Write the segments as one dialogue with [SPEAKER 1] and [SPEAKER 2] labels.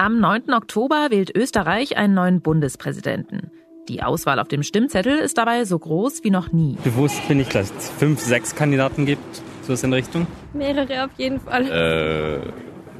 [SPEAKER 1] Am 9. Oktober wählt Österreich einen neuen Bundespräsidenten. Die Auswahl auf dem Stimmzettel ist dabei so groß wie noch nie.
[SPEAKER 2] Bewusst bin ich, dass es fünf, sechs Kandidaten gibt, so ist in Richtung.
[SPEAKER 3] Mehrere auf jeden Fall.
[SPEAKER 4] Äh,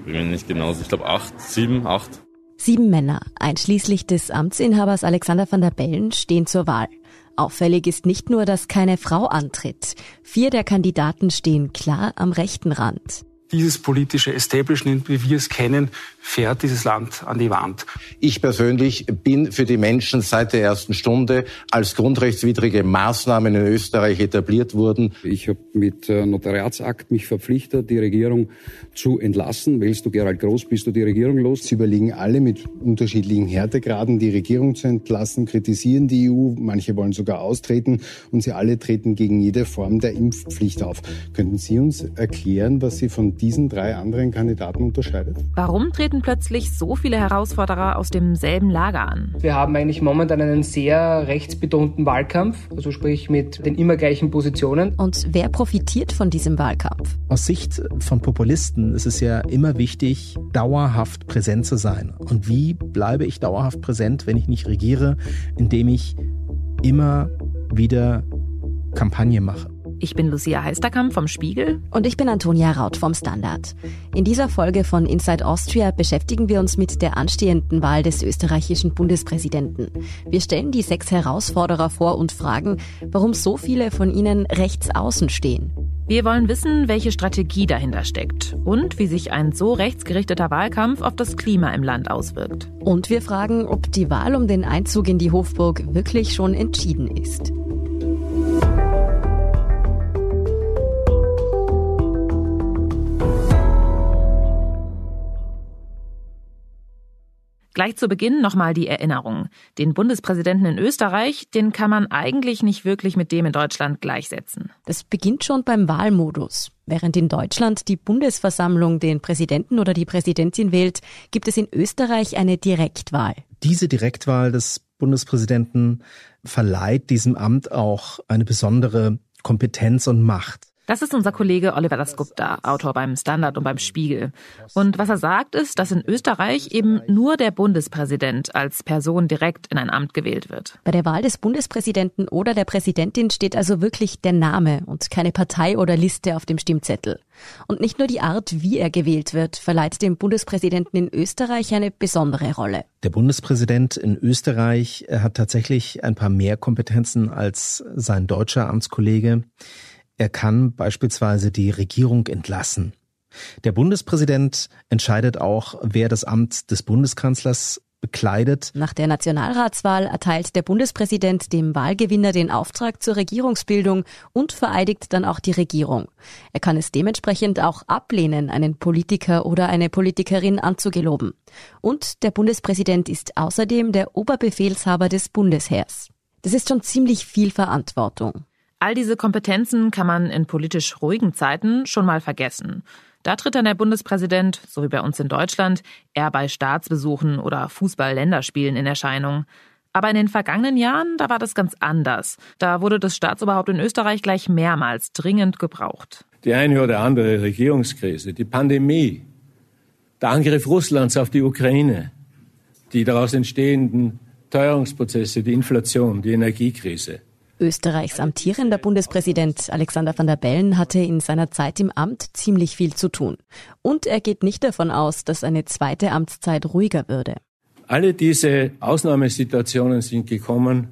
[SPEAKER 4] bin mir nicht genau. Ich glaube acht, sieben, acht.
[SPEAKER 5] Sieben Männer, einschließlich des Amtsinhabers Alexander van der Bellen, stehen zur Wahl. Auffällig ist nicht nur, dass keine Frau antritt. Vier der Kandidaten stehen klar am rechten Rand
[SPEAKER 6] dieses politische Establishment, wie wir es kennen, fährt dieses Land an die Wand.
[SPEAKER 7] Ich persönlich bin für die Menschen seit der ersten Stunde, als grundrechtswidrige Maßnahmen in Österreich etabliert wurden.
[SPEAKER 8] Ich habe mit äh, Notariatsakt mich verpflichtet, die Regierung zu entlassen. Wählst du Gerald Groß, bist du die Regierung los.
[SPEAKER 9] Sie überlegen alle mit unterschiedlichen Härtegraden, die Regierung zu entlassen, kritisieren die EU, manche wollen sogar austreten und sie alle treten gegen jede Form der Impfpflicht auf. Könnten Sie uns erklären, was Sie von diesen drei anderen Kandidaten unterscheidet?
[SPEAKER 1] Warum treten plötzlich so viele Herausforderer aus demselben Lager an?
[SPEAKER 10] Wir haben eigentlich momentan einen sehr rechtsbetonten Wahlkampf, also sprich mit den immer gleichen Positionen.
[SPEAKER 5] Und wer profitiert von diesem Wahlkampf?
[SPEAKER 11] Aus Sicht von Populisten ist es ja immer wichtig, dauerhaft präsent zu sein. Und wie bleibe ich dauerhaft präsent, wenn ich nicht regiere, indem ich immer wieder Kampagne mache?
[SPEAKER 1] Ich bin Lucia Heisterkamp vom Spiegel.
[SPEAKER 5] Und ich bin Antonia Raut vom Standard. In dieser Folge von Inside Austria beschäftigen wir uns mit der anstehenden Wahl des österreichischen Bundespräsidenten. Wir stellen die sechs Herausforderer vor und fragen, warum so viele von ihnen rechts außen stehen.
[SPEAKER 1] Wir wollen wissen, welche Strategie dahinter steckt und wie sich ein so rechtsgerichteter Wahlkampf auf das Klima im Land auswirkt.
[SPEAKER 5] Und wir fragen, ob die Wahl um den Einzug in die Hofburg wirklich schon entschieden ist.
[SPEAKER 1] Gleich zu Beginn nochmal die Erinnerung. Den Bundespräsidenten in Österreich, den kann man eigentlich nicht wirklich mit dem in Deutschland gleichsetzen.
[SPEAKER 5] Das beginnt schon beim Wahlmodus. Während in Deutschland die Bundesversammlung den Präsidenten oder die Präsidentin wählt, gibt es in Österreich eine Direktwahl.
[SPEAKER 11] Diese Direktwahl des Bundespräsidenten verleiht diesem Amt auch eine besondere Kompetenz und Macht.
[SPEAKER 1] Das ist unser Kollege Oliver Dasgupta, Autor beim Standard und beim Spiegel. Und was er sagt, ist, dass in Österreich eben nur der Bundespräsident als Person direkt in ein Amt gewählt wird.
[SPEAKER 5] Bei der Wahl des Bundespräsidenten oder der Präsidentin steht also wirklich der Name und keine Partei oder Liste auf dem Stimmzettel. Und nicht nur die Art, wie er gewählt wird, verleiht dem Bundespräsidenten in Österreich eine besondere Rolle.
[SPEAKER 11] Der Bundespräsident in Österreich hat tatsächlich ein paar mehr Kompetenzen als sein deutscher Amtskollege. Er kann beispielsweise die Regierung entlassen. Der Bundespräsident entscheidet auch, wer das Amt des Bundeskanzlers bekleidet.
[SPEAKER 5] Nach der Nationalratswahl erteilt der Bundespräsident dem Wahlgewinner den Auftrag zur Regierungsbildung und vereidigt dann auch die Regierung. Er kann es dementsprechend auch ablehnen, einen Politiker oder eine Politikerin anzugeloben. Und der Bundespräsident ist außerdem der Oberbefehlshaber des Bundesheers. Das ist schon ziemlich viel Verantwortung.
[SPEAKER 1] All diese Kompetenzen kann man in politisch ruhigen Zeiten schon mal vergessen. Da tritt dann der Bundespräsident, so wie bei uns in Deutschland, eher bei Staatsbesuchen oder Fußball-Länderspielen in Erscheinung. Aber in den vergangenen Jahren, da war das ganz anders. Da wurde das Staatsoberhaupt in Österreich gleich mehrmals dringend gebraucht.
[SPEAKER 12] Die eine oder andere Regierungskrise, die Pandemie, der Angriff Russlands auf die Ukraine, die daraus entstehenden Teuerungsprozesse, die Inflation, die Energiekrise.
[SPEAKER 5] Österreichs amtierender Bundespräsident Alexander van der Bellen hatte in seiner Zeit im Amt ziemlich viel zu tun. Und er geht nicht davon aus, dass eine zweite Amtszeit ruhiger würde.
[SPEAKER 12] Alle diese Ausnahmesituationen sind gekommen,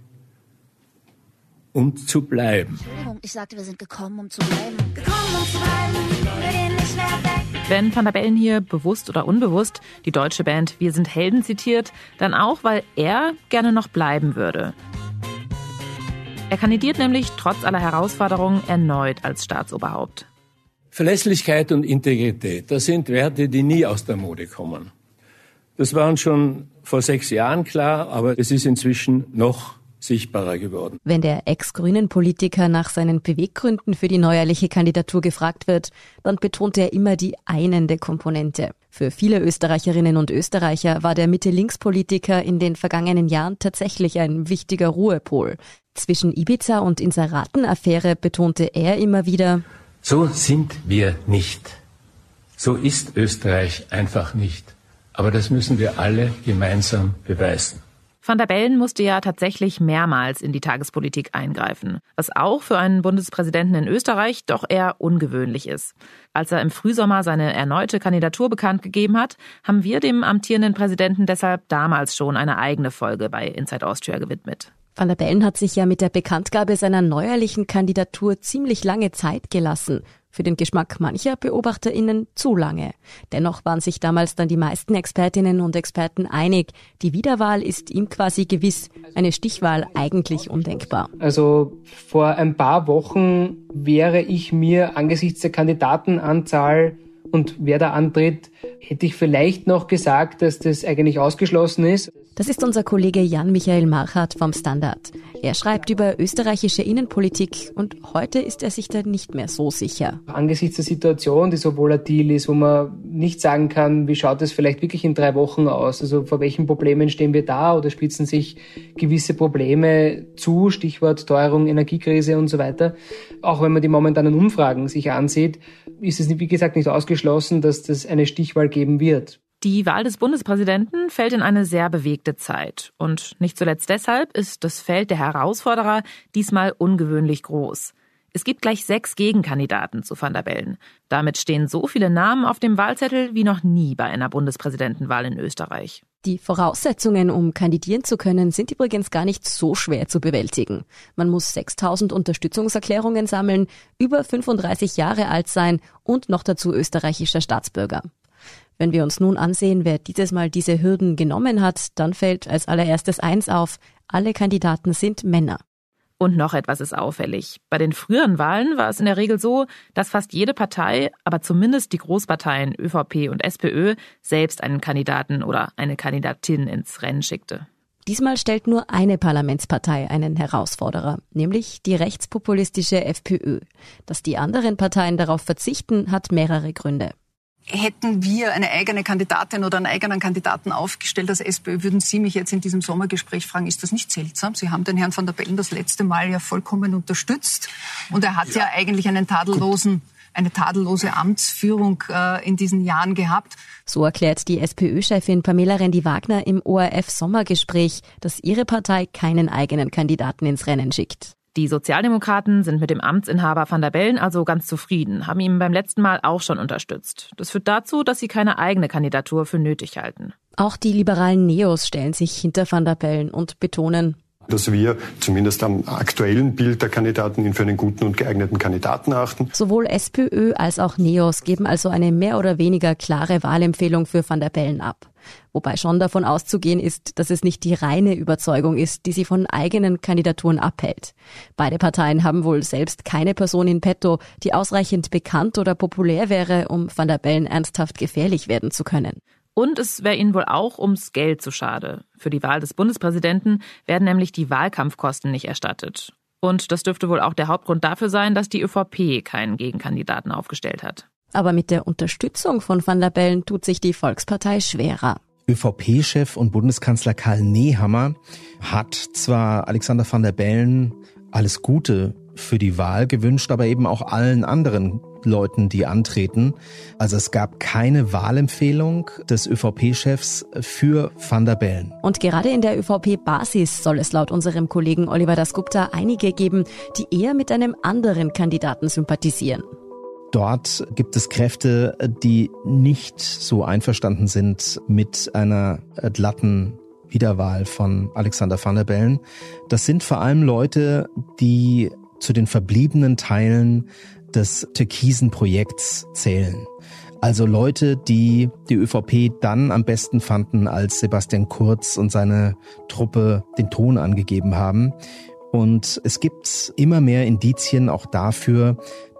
[SPEAKER 12] um zu bleiben.
[SPEAKER 3] Ich sagte, wir sind gekommen, um zu bleiben. Gekommen, um zu bleiben. Wir gehen nicht mehr weg.
[SPEAKER 1] Wenn Van der Bellen hier bewusst oder unbewusst die deutsche Band Wir sind Helden zitiert, dann auch, weil er gerne noch bleiben würde. Er kandidiert nämlich trotz aller Herausforderungen erneut als Staatsoberhaupt.
[SPEAKER 12] Verlässlichkeit und Integrität, das sind Werte, die nie aus der Mode kommen. Das war uns schon vor sechs Jahren klar, aber es ist inzwischen noch sichtbarer geworden.
[SPEAKER 5] Wenn der ex-grünen Politiker nach seinen Beweggründen für die neuerliche Kandidatur gefragt wird, dann betont er immer die einende Komponente. Für viele Österreicherinnen und Österreicher war der Mitte-Links-Politiker in den vergangenen Jahren tatsächlich ein wichtiger Ruhepol. Zwischen Ibiza und Inseraten-Affäre betonte er immer wieder,
[SPEAKER 12] so sind wir nicht. So ist Österreich einfach nicht. Aber das müssen wir alle gemeinsam beweisen.
[SPEAKER 1] Van der Bellen musste ja tatsächlich mehrmals in die Tagespolitik eingreifen, was auch für einen Bundespräsidenten in Österreich doch eher ungewöhnlich ist. Als er im Frühsommer seine erneute Kandidatur bekannt gegeben hat, haben wir dem amtierenden Präsidenten deshalb damals schon eine eigene Folge bei Inside Austria gewidmet.
[SPEAKER 5] Van der Bellen hat sich ja mit der Bekanntgabe seiner neuerlichen Kandidatur ziemlich lange Zeit gelassen für den Geschmack mancher BeobachterInnen zu lange. Dennoch waren sich damals dann die meisten Expertinnen und Experten einig, die Wiederwahl ist ihm quasi gewiss, eine Stichwahl eigentlich undenkbar.
[SPEAKER 10] Also vor ein paar Wochen wäre ich mir angesichts der Kandidatenanzahl und wer da antritt, hätte ich vielleicht noch gesagt, dass das eigentlich ausgeschlossen ist.
[SPEAKER 5] Das ist unser Kollege Jan-Michael Marchardt vom Standard. Er schreibt über österreichische Innenpolitik und heute ist er sich da nicht mehr so sicher.
[SPEAKER 10] Angesichts der Situation, die so volatil ist, wo man nicht sagen kann, wie schaut es vielleicht wirklich in drei Wochen aus? Also vor welchen Problemen stehen wir da oder spitzen sich gewisse Probleme zu, Stichwort Teuerung, Energiekrise und so weiter. Auch wenn man die momentanen Umfragen sich ansieht, ist es, wie gesagt, nicht ausgeschlossen, dass das eine Stichwahl geben wird.
[SPEAKER 1] Die Wahl des Bundespräsidenten fällt in eine sehr bewegte Zeit. Und nicht zuletzt deshalb ist das Feld der Herausforderer diesmal ungewöhnlich groß. Es gibt gleich sechs Gegenkandidaten zu Van der Bellen. Damit stehen so viele Namen auf dem Wahlzettel wie noch nie bei einer Bundespräsidentenwahl in Österreich.
[SPEAKER 5] Die Voraussetzungen, um kandidieren zu können, sind übrigens gar nicht so schwer zu bewältigen. Man muss 6000 Unterstützungserklärungen sammeln, über 35 Jahre alt sein und noch dazu österreichischer Staatsbürger. Wenn wir uns nun ansehen, wer dieses Mal diese Hürden genommen hat, dann fällt als allererstes eins auf, alle Kandidaten sind Männer.
[SPEAKER 1] Und noch etwas ist auffällig. Bei den früheren Wahlen war es in der Regel so, dass fast jede Partei, aber zumindest die Großparteien ÖVP und SPÖ, selbst einen Kandidaten oder eine Kandidatin ins Rennen schickte.
[SPEAKER 5] Diesmal stellt nur eine Parlamentspartei einen Herausforderer, nämlich die rechtspopulistische FPÖ. Dass die anderen Parteien darauf verzichten, hat mehrere Gründe.
[SPEAKER 13] Hätten wir eine eigene Kandidatin oder einen eigenen Kandidaten aufgestellt als SPÖ, würden Sie mich jetzt in diesem Sommergespräch fragen, ist das nicht seltsam? Sie haben den Herrn van der Bellen das letzte Mal ja vollkommen unterstützt und er hat ja, ja eigentlich einen tadellosen eine tadellose Amtsführung äh, in diesen Jahren gehabt.
[SPEAKER 5] So erklärt die SPÖ-Chefin Pamela Rendi-Wagner im ORF-Sommergespräch, dass ihre Partei keinen eigenen Kandidaten ins Rennen schickt.
[SPEAKER 1] Die Sozialdemokraten sind mit dem Amtsinhaber van der Bellen also ganz zufrieden, haben ihn beim letzten Mal auch schon unterstützt. Das führt dazu, dass sie keine eigene Kandidatur für nötig halten.
[SPEAKER 5] Auch die liberalen Neos stellen sich hinter van der Bellen und betonen,
[SPEAKER 14] dass wir zumindest am aktuellen Bild der Kandidaten ihn für einen guten und geeigneten Kandidaten achten.
[SPEAKER 5] Sowohl SPÖ als auch NEOS geben also eine mehr oder weniger klare Wahlempfehlung für Van der Bellen ab. Wobei schon davon auszugehen ist, dass es nicht die reine Überzeugung ist, die sie von eigenen Kandidaturen abhält. Beide Parteien haben wohl selbst keine Person in petto, die ausreichend bekannt oder populär wäre, um Van der Bellen ernsthaft gefährlich werden zu können.
[SPEAKER 1] Und es wäre ihnen wohl auch ums Geld zu schade. Für die Wahl des Bundespräsidenten werden nämlich die Wahlkampfkosten nicht erstattet. Und das dürfte wohl auch der Hauptgrund dafür sein, dass die ÖVP keinen Gegenkandidaten aufgestellt hat.
[SPEAKER 5] Aber mit der Unterstützung von Van der Bellen tut sich die Volkspartei schwerer.
[SPEAKER 11] ÖVP-Chef und Bundeskanzler Karl Nehammer hat zwar Alexander van der Bellen alles Gute für die Wahl gewünscht, aber eben auch allen anderen Leuten, die antreten. Also es gab keine Wahlempfehlung des ÖVP-Chefs für Van der Bellen.
[SPEAKER 5] Und gerade in der ÖVP-Basis soll es laut unserem Kollegen Oliver Dasgupta einige geben, die eher mit einem anderen Kandidaten sympathisieren.
[SPEAKER 11] Dort gibt es Kräfte, die nicht so einverstanden sind mit einer glatten Wiederwahl von Alexander Van der Bellen. Das sind vor allem Leute, die zu den verbliebenen Teilen des türkisen Projekts zählen. Also Leute, die die ÖVP dann am besten fanden, als Sebastian Kurz und seine Truppe den Ton angegeben haben. Und es gibt immer mehr Indizien auch dafür,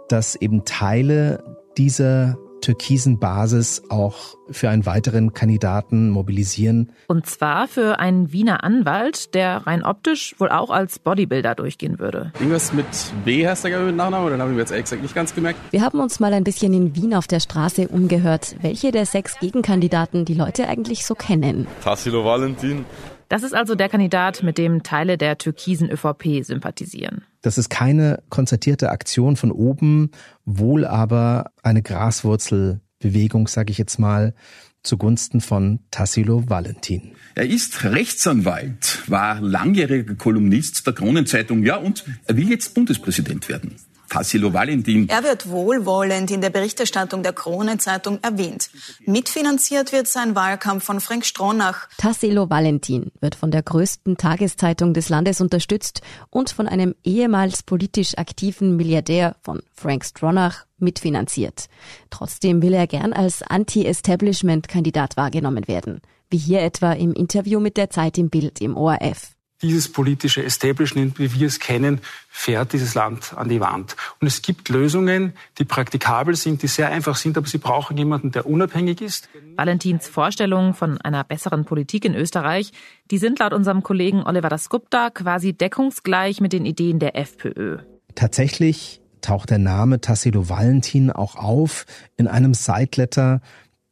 [SPEAKER 11] dass eben Teile dieser türkisen Basis auch für einen weiteren Kandidaten mobilisieren.
[SPEAKER 1] Und zwar für einen Wiener Anwalt, der rein optisch wohl auch als Bodybuilder durchgehen würde.
[SPEAKER 2] Irgendwas mit B heißt der mit Nachname, oder habe ich mir jetzt gesagt nicht ganz gemerkt.
[SPEAKER 5] Wir haben uns mal ein bisschen in Wien auf der Straße umgehört, welche der sechs Gegenkandidaten die Leute eigentlich so kennen.
[SPEAKER 4] Tassilo Valentin.
[SPEAKER 1] Das ist also der Kandidat, mit dem Teile der türkisen ÖVP sympathisieren.
[SPEAKER 11] Das ist keine konzertierte Aktion von oben, wohl aber eine Graswurzelbewegung, sage ich jetzt mal, zugunsten von Tassilo Valentin.
[SPEAKER 15] Er ist Rechtsanwalt, war langjähriger Kolumnist der Kronenzeitung, ja, und er will jetzt Bundespräsident werden. Tassilo Valentin.
[SPEAKER 16] Er wird wohlwollend in der Berichterstattung der Krone-Zeitung erwähnt. Mitfinanziert wird sein Wahlkampf von Frank Stronach.
[SPEAKER 5] Tassilo Valentin wird von der größten Tageszeitung des Landes unterstützt und von einem ehemals politisch aktiven Milliardär von Frank Stronach mitfinanziert. Trotzdem will er gern als Anti-Establishment-Kandidat wahrgenommen werden. Wie hier etwa im Interview mit der Zeit im Bild im ORF
[SPEAKER 6] dieses politische Establishment, wie wir es kennen, fährt dieses Land an die Wand. Und es gibt Lösungen, die praktikabel sind, die sehr einfach sind, aber sie brauchen jemanden, der unabhängig ist.
[SPEAKER 1] Valentins Vorstellungen von einer besseren Politik in Österreich, die sind laut unserem Kollegen Oliver Dasgupta quasi deckungsgleich mit den Ideen der FPÖ.
[SPEAKER 11] Tatsächlich taucht der Name Tassilo Valentin auch auf in einem Sideletter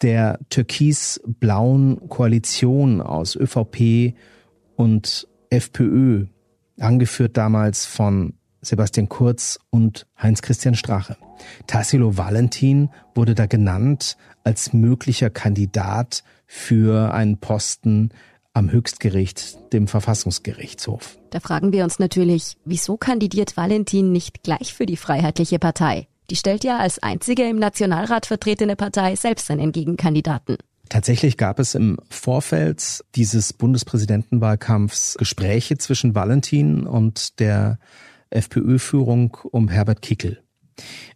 [SPEAKER 11] der türkis-blauen Koalition aus ÖVP und FPÖ, angeführt damals von Sebastian Kurz und Heinz-Christian Strache. Tassilo Valentin wurde da genannt als möglicher Kandidat für einen Posten am Höchstgericht, dem Verfassungsgerichtshof.
[SPEAKER 5] Da fragen wir uns natürlich, wieso kandidiert Valentin nicht gleich für die Freiheitliche Partei? Die stellt ja als einzige im Nationalrat vertretene Partei selbst einen Gegenkandidaten.
[SPEAKER 11] Tatsächlich gab es im Vorfeld dieses Bundespräsidentenwahlkampfs Gespräche zwischen Valentin und der FPÖ-Führung um Herbert Kickel.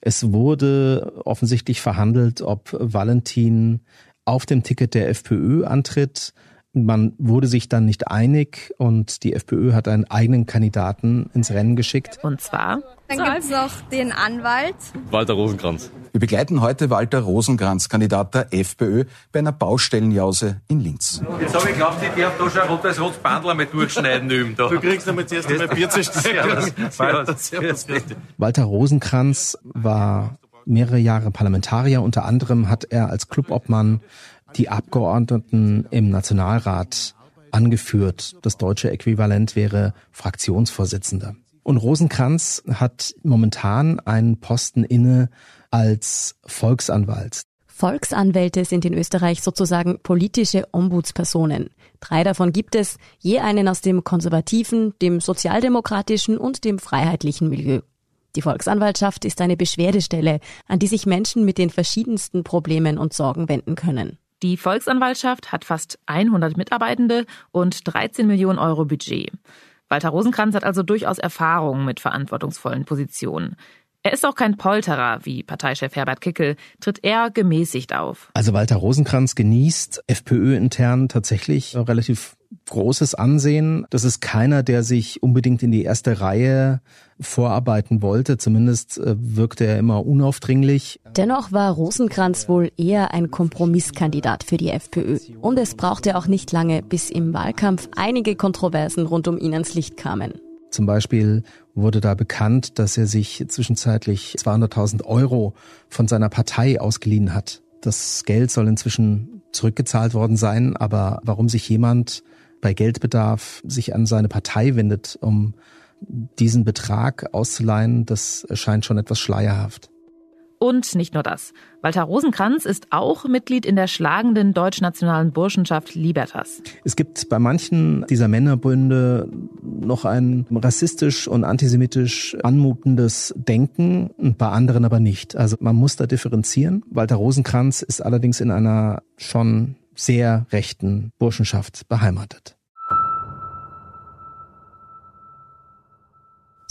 [SPEAKER 11] Es wurde offensichtlich verhandelt, ob Valentin auf dem Ticket der FPÖ antritt. Man wurde sich dann nicht einig und die FPÖ hat einen eigenen Kandidaten ins Rennen geschickt.
[SPEAKER 1] Und zwar
[SPEAKER 17] dann gibt es noch den Anwalt.
[SPEAKER 4] Walter Rosenkranz.
[SPEAKER 18] Wir begleiten heute Walter Rosenkranz, Kandidat der FPÖ, bei einer Baustellenjause in Linz.
[SPEAKER 19] Jetzt habe ich geglaubt, ich darf da schon ein rotes Rotzbandel einmal durchschneiden üben. Da.
[SPEAKER 20] Du kriegst damit zuerst einmal Bier zu
[SPEAKER 11] Walter Rosenkranz war mehrere Jahre Parlamentarier. Unter anderem hat er als Clubobmann die Abgeordneten im Nationalrat angeführt. Das deutsche Äquivalent wäre Fraktionsvorsitzender. Und Rosenkranz hat momentan einen Posten inne als Volksanwalt.
[SPEAKER 5] Volksanwälte sind in Österreich sozusagen politische Ombudspersonen. Drei davon gibt es, je einen aus dem konservativen, dem sozialdemokratischen und dem freiheitlichen Milieu. Die Volksanwaltschaft ist eine Beschwerdestelle, an die sich Menschen mit den verschiedensten Problemen und Sorgen wenden können.
[SPEAKER 1] Die Volksanwaltschaft hat fast 100 Mitarbeitende und 13 Millionen Euro Budget. Walter Rosenkranz hat also durchaus Erfahrung mit verantwortungsvollen Positionen. Er ist auch kein Polterer, wie Parteichef Herbert Kickel, tritt eher gemäßigt auf.
[SPEAKER 11] Also Walter Rosenkranz genießt FPÖ intern tatsächlich relativ großes Ansehen. Das ist keiner, der sich unbedingt in die erste Reihe vorarbeiten wollte. Zumindest äh, wirkte er immer unaufdringlich.
[SPEAKER 5] Dennoch war Rosenkranz wohl eher ein Kompromisskandidat für die FPÖ. Und es brauchte auch nicht lange, bis im Wahlkampf einige Kontroversen rund um ihn ans Licht kamen.
[SPEAKER 11] Zum Beispiel wurde da bekannt, dass er sich zwischenzeitlich 200.000 Euro von seiner Partei ausgeliehen hat. Das Geld soll inzwischen zurückgezahlt worden sein, aber warum sich jemand bei Geldbedarf sich an seine Partei wendet, um diesen Betrag auszuleihen, das erscheint schon etwas schleierhaft.
[SPEAKER 1] Und nicht nur das. Walter Rosenkranz ist auch Mitglied in der schlagenden deutschnationalen Burschenschaft Libertas.
[SPEAKER 11] Es gibt bei manchen dieser Männerbünde noch ein rassistisch und antisemitisch anmutendes Denken, bei anderen aber nicht. Also man muss da differenzieren. Walter Rosenkranz ist allerdings in einer schon sehr rechten Burschenschaft beheimatet.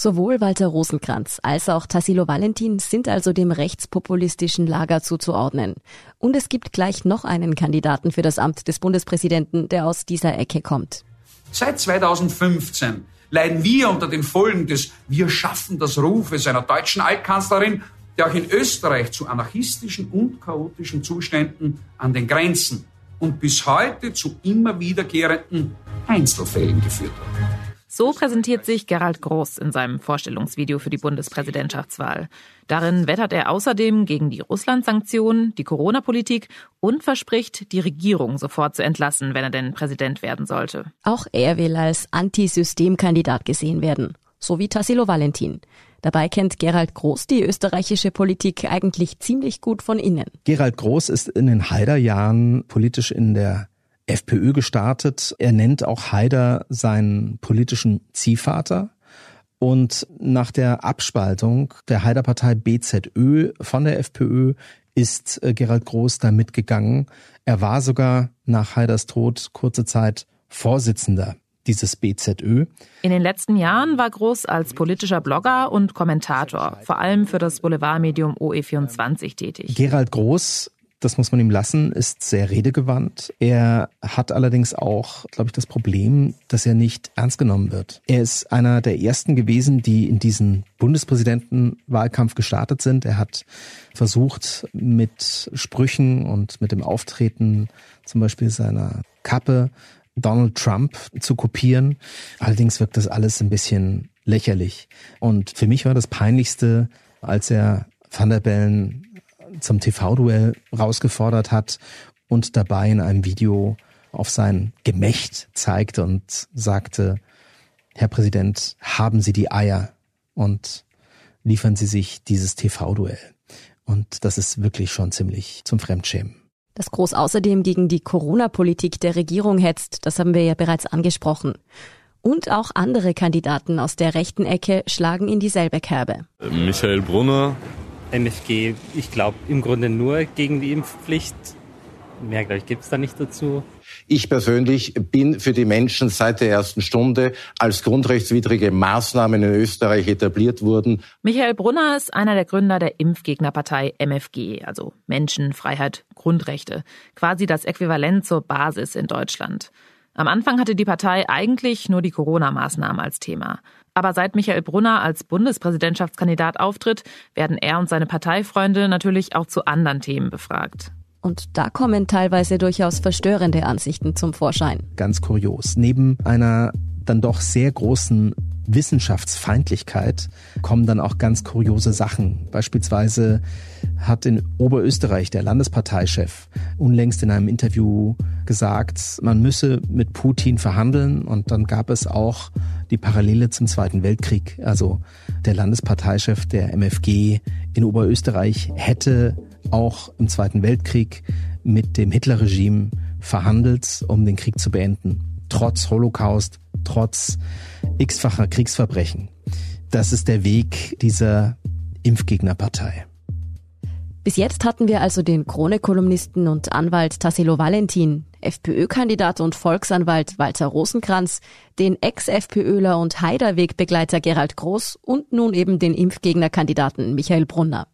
[SPEAKER 5] Sowohl Walter Rosenkranz als auch Tassilo Valentin sind also dem rechtspopulistischen Lager zuzuordnen. Und es gibt gleich noch einen Kandidaten für das Amt des Bundespräsidenten, der aus dieser Ecke kommt.
[SPEAKER 21] Seit 2015 leiden wir unter den Folgen des Wir schaffen das Rufes einer deutschen Altkanzlerin, der auch in Österreich zu anarchistischen und chaotischen Zuständen an den Grenzen und bis heute zu immer wiederkehrenden Einzelfällen geführt hat.
[SPEAKER 1] So präsentiert sich Gerald Groß in seinem Vorstellungsvideo für die Bundespräsidentschaftswahl. Darin wettert er außerdem gegen die Russland-Sanktionen, die Corona-Politik und verspricht, die Regierung sofort zu entlassen, wenn er denn Präsident werden sollte.
[SPEAKER 5] Auch er will als Antisystemkandidat gesehen werden, so wie Tassilo Valentin. Dabei kennt Gerald Groß die österreichische Politik eigentlich ziemlich gut von innen.
[SPEAKER 11] Gerald Groß ist in den Haider-Jahren politisch in der FPÖ gestartet. Er nennt auch Haider seinen politischen Ziehvater. Und nach der Abspaltung der Haider-Partei BZÖ von der FPÖ ist äh, Gerald Groß da mitgegangen. Er war sogar nach Haiders Tod kurze Zeit Vorsitzender dieses BZÖ.
[SPEAKER 1] In den letzten Jahren war Groß als politischer Blogger und Kommentator, vor allem für das Boulevardmedium OE24 tätig.
[SPEAKER 11] Gerald Groß das muss man ihm lassen, ist sehr redegewandt. Er hat allerdings auch, glaube ich, das Problem, dass er nicht ernst genommen wird. Er ist einer der ersten gewesen, die in diesen Bundespräsidentenwahlkampf gestartet sind. Er hat versucht, mit Sprüchen und mit dem Auftreten zum Beispiel seiner Kappe Donald Trump zu kopieren. Allerdings wirkt das alles ein bisschen lächerlich. Und für mich war das Peinlichste, als er Van der Bellen zum TV-Duell rausgefordert hat und dabei in einem Video auf sein Gemächt zeigte und sagte, Herr Präsident, haben Sie die Eier und liefern Sie sich dieses TV-Duell. Und das ist wirklich schon ziemlich zum Fremdschämen.
[SPEAKER 5] Das Groß außerdem gegen die Corona-Politik der Regierung hetzt, das haben wir ja bereits angesprochen. Und auch andere Kandidaten aus der rechten Ecke schlagen in dieselbe Kerbe.
[SPEAKER 4] Michael Brunner,
[SPEAKER 2] MFG, ich glaube im Grunde nur gegen die Impfpflicht. Mehr, glaube ich, gibt es da nicht dazu.
[SPEAKER 22] Ich persönlich bin für die Menschen seit der ersten Stunde, als grundrechtswidrige Maßnahmen in Österreich etabliert wurden.
[SPEAKER 1] Michael Brunner ist einer der Gründer der Impfgegnerpartei MFG, also Menschen, Freiheit, Grundrechte. Quasi das Äquivalent zur Basis in Deutschland. Am Anfang hatte die Partei eigentlich nur die Corona-Maßnahmen als Thema. Aber seit Michael Brunner als Bundespräsidentschaftskandidat auftritt, werden er und seine Parteifreunde natürlich auch zu anderen Themen befragt.
[SPEAKER 5] Und da kommen teilweise durchaus verstörende Ansichten zum Vorschein.
[SPEAKER 11] Ganz kurios. Neben einer dann doch sehr großen Wissenschaftsfeindlichkeit kommen dann auch ganz kuriose Sachen. Beispielsweise hat in Oberösterreich der Landesparteichef unlängst in einem Interview gesagt, man müsse mit Putin verhandeln und dann gab es auch die Parallele zum Zweiten Weltkrieg. Also der Landesparteichef der MFG in Oberösterreich hätte auch im Zweiten Weltkrieg mit dem Hitlerregime verhandelt, um den Krieg zu beenden. Trotz Holocaust, trotz x-facher Kriegsverbrechen. Das ist der Weg dieser Impfgegnerpartei.
[SPEAKER 5] Bis jetzt hatten wir also den Krone-Kolumnisten und Anwalt Tassilo Valentin, FPÖ-Kandidat und Volksanwalt Walter Rosenkranz, den Ex-FPÖler und Haider-Wegbegleiter Gerald Groß und nun eben den Impfgegnerkandidaten Michael Brunner.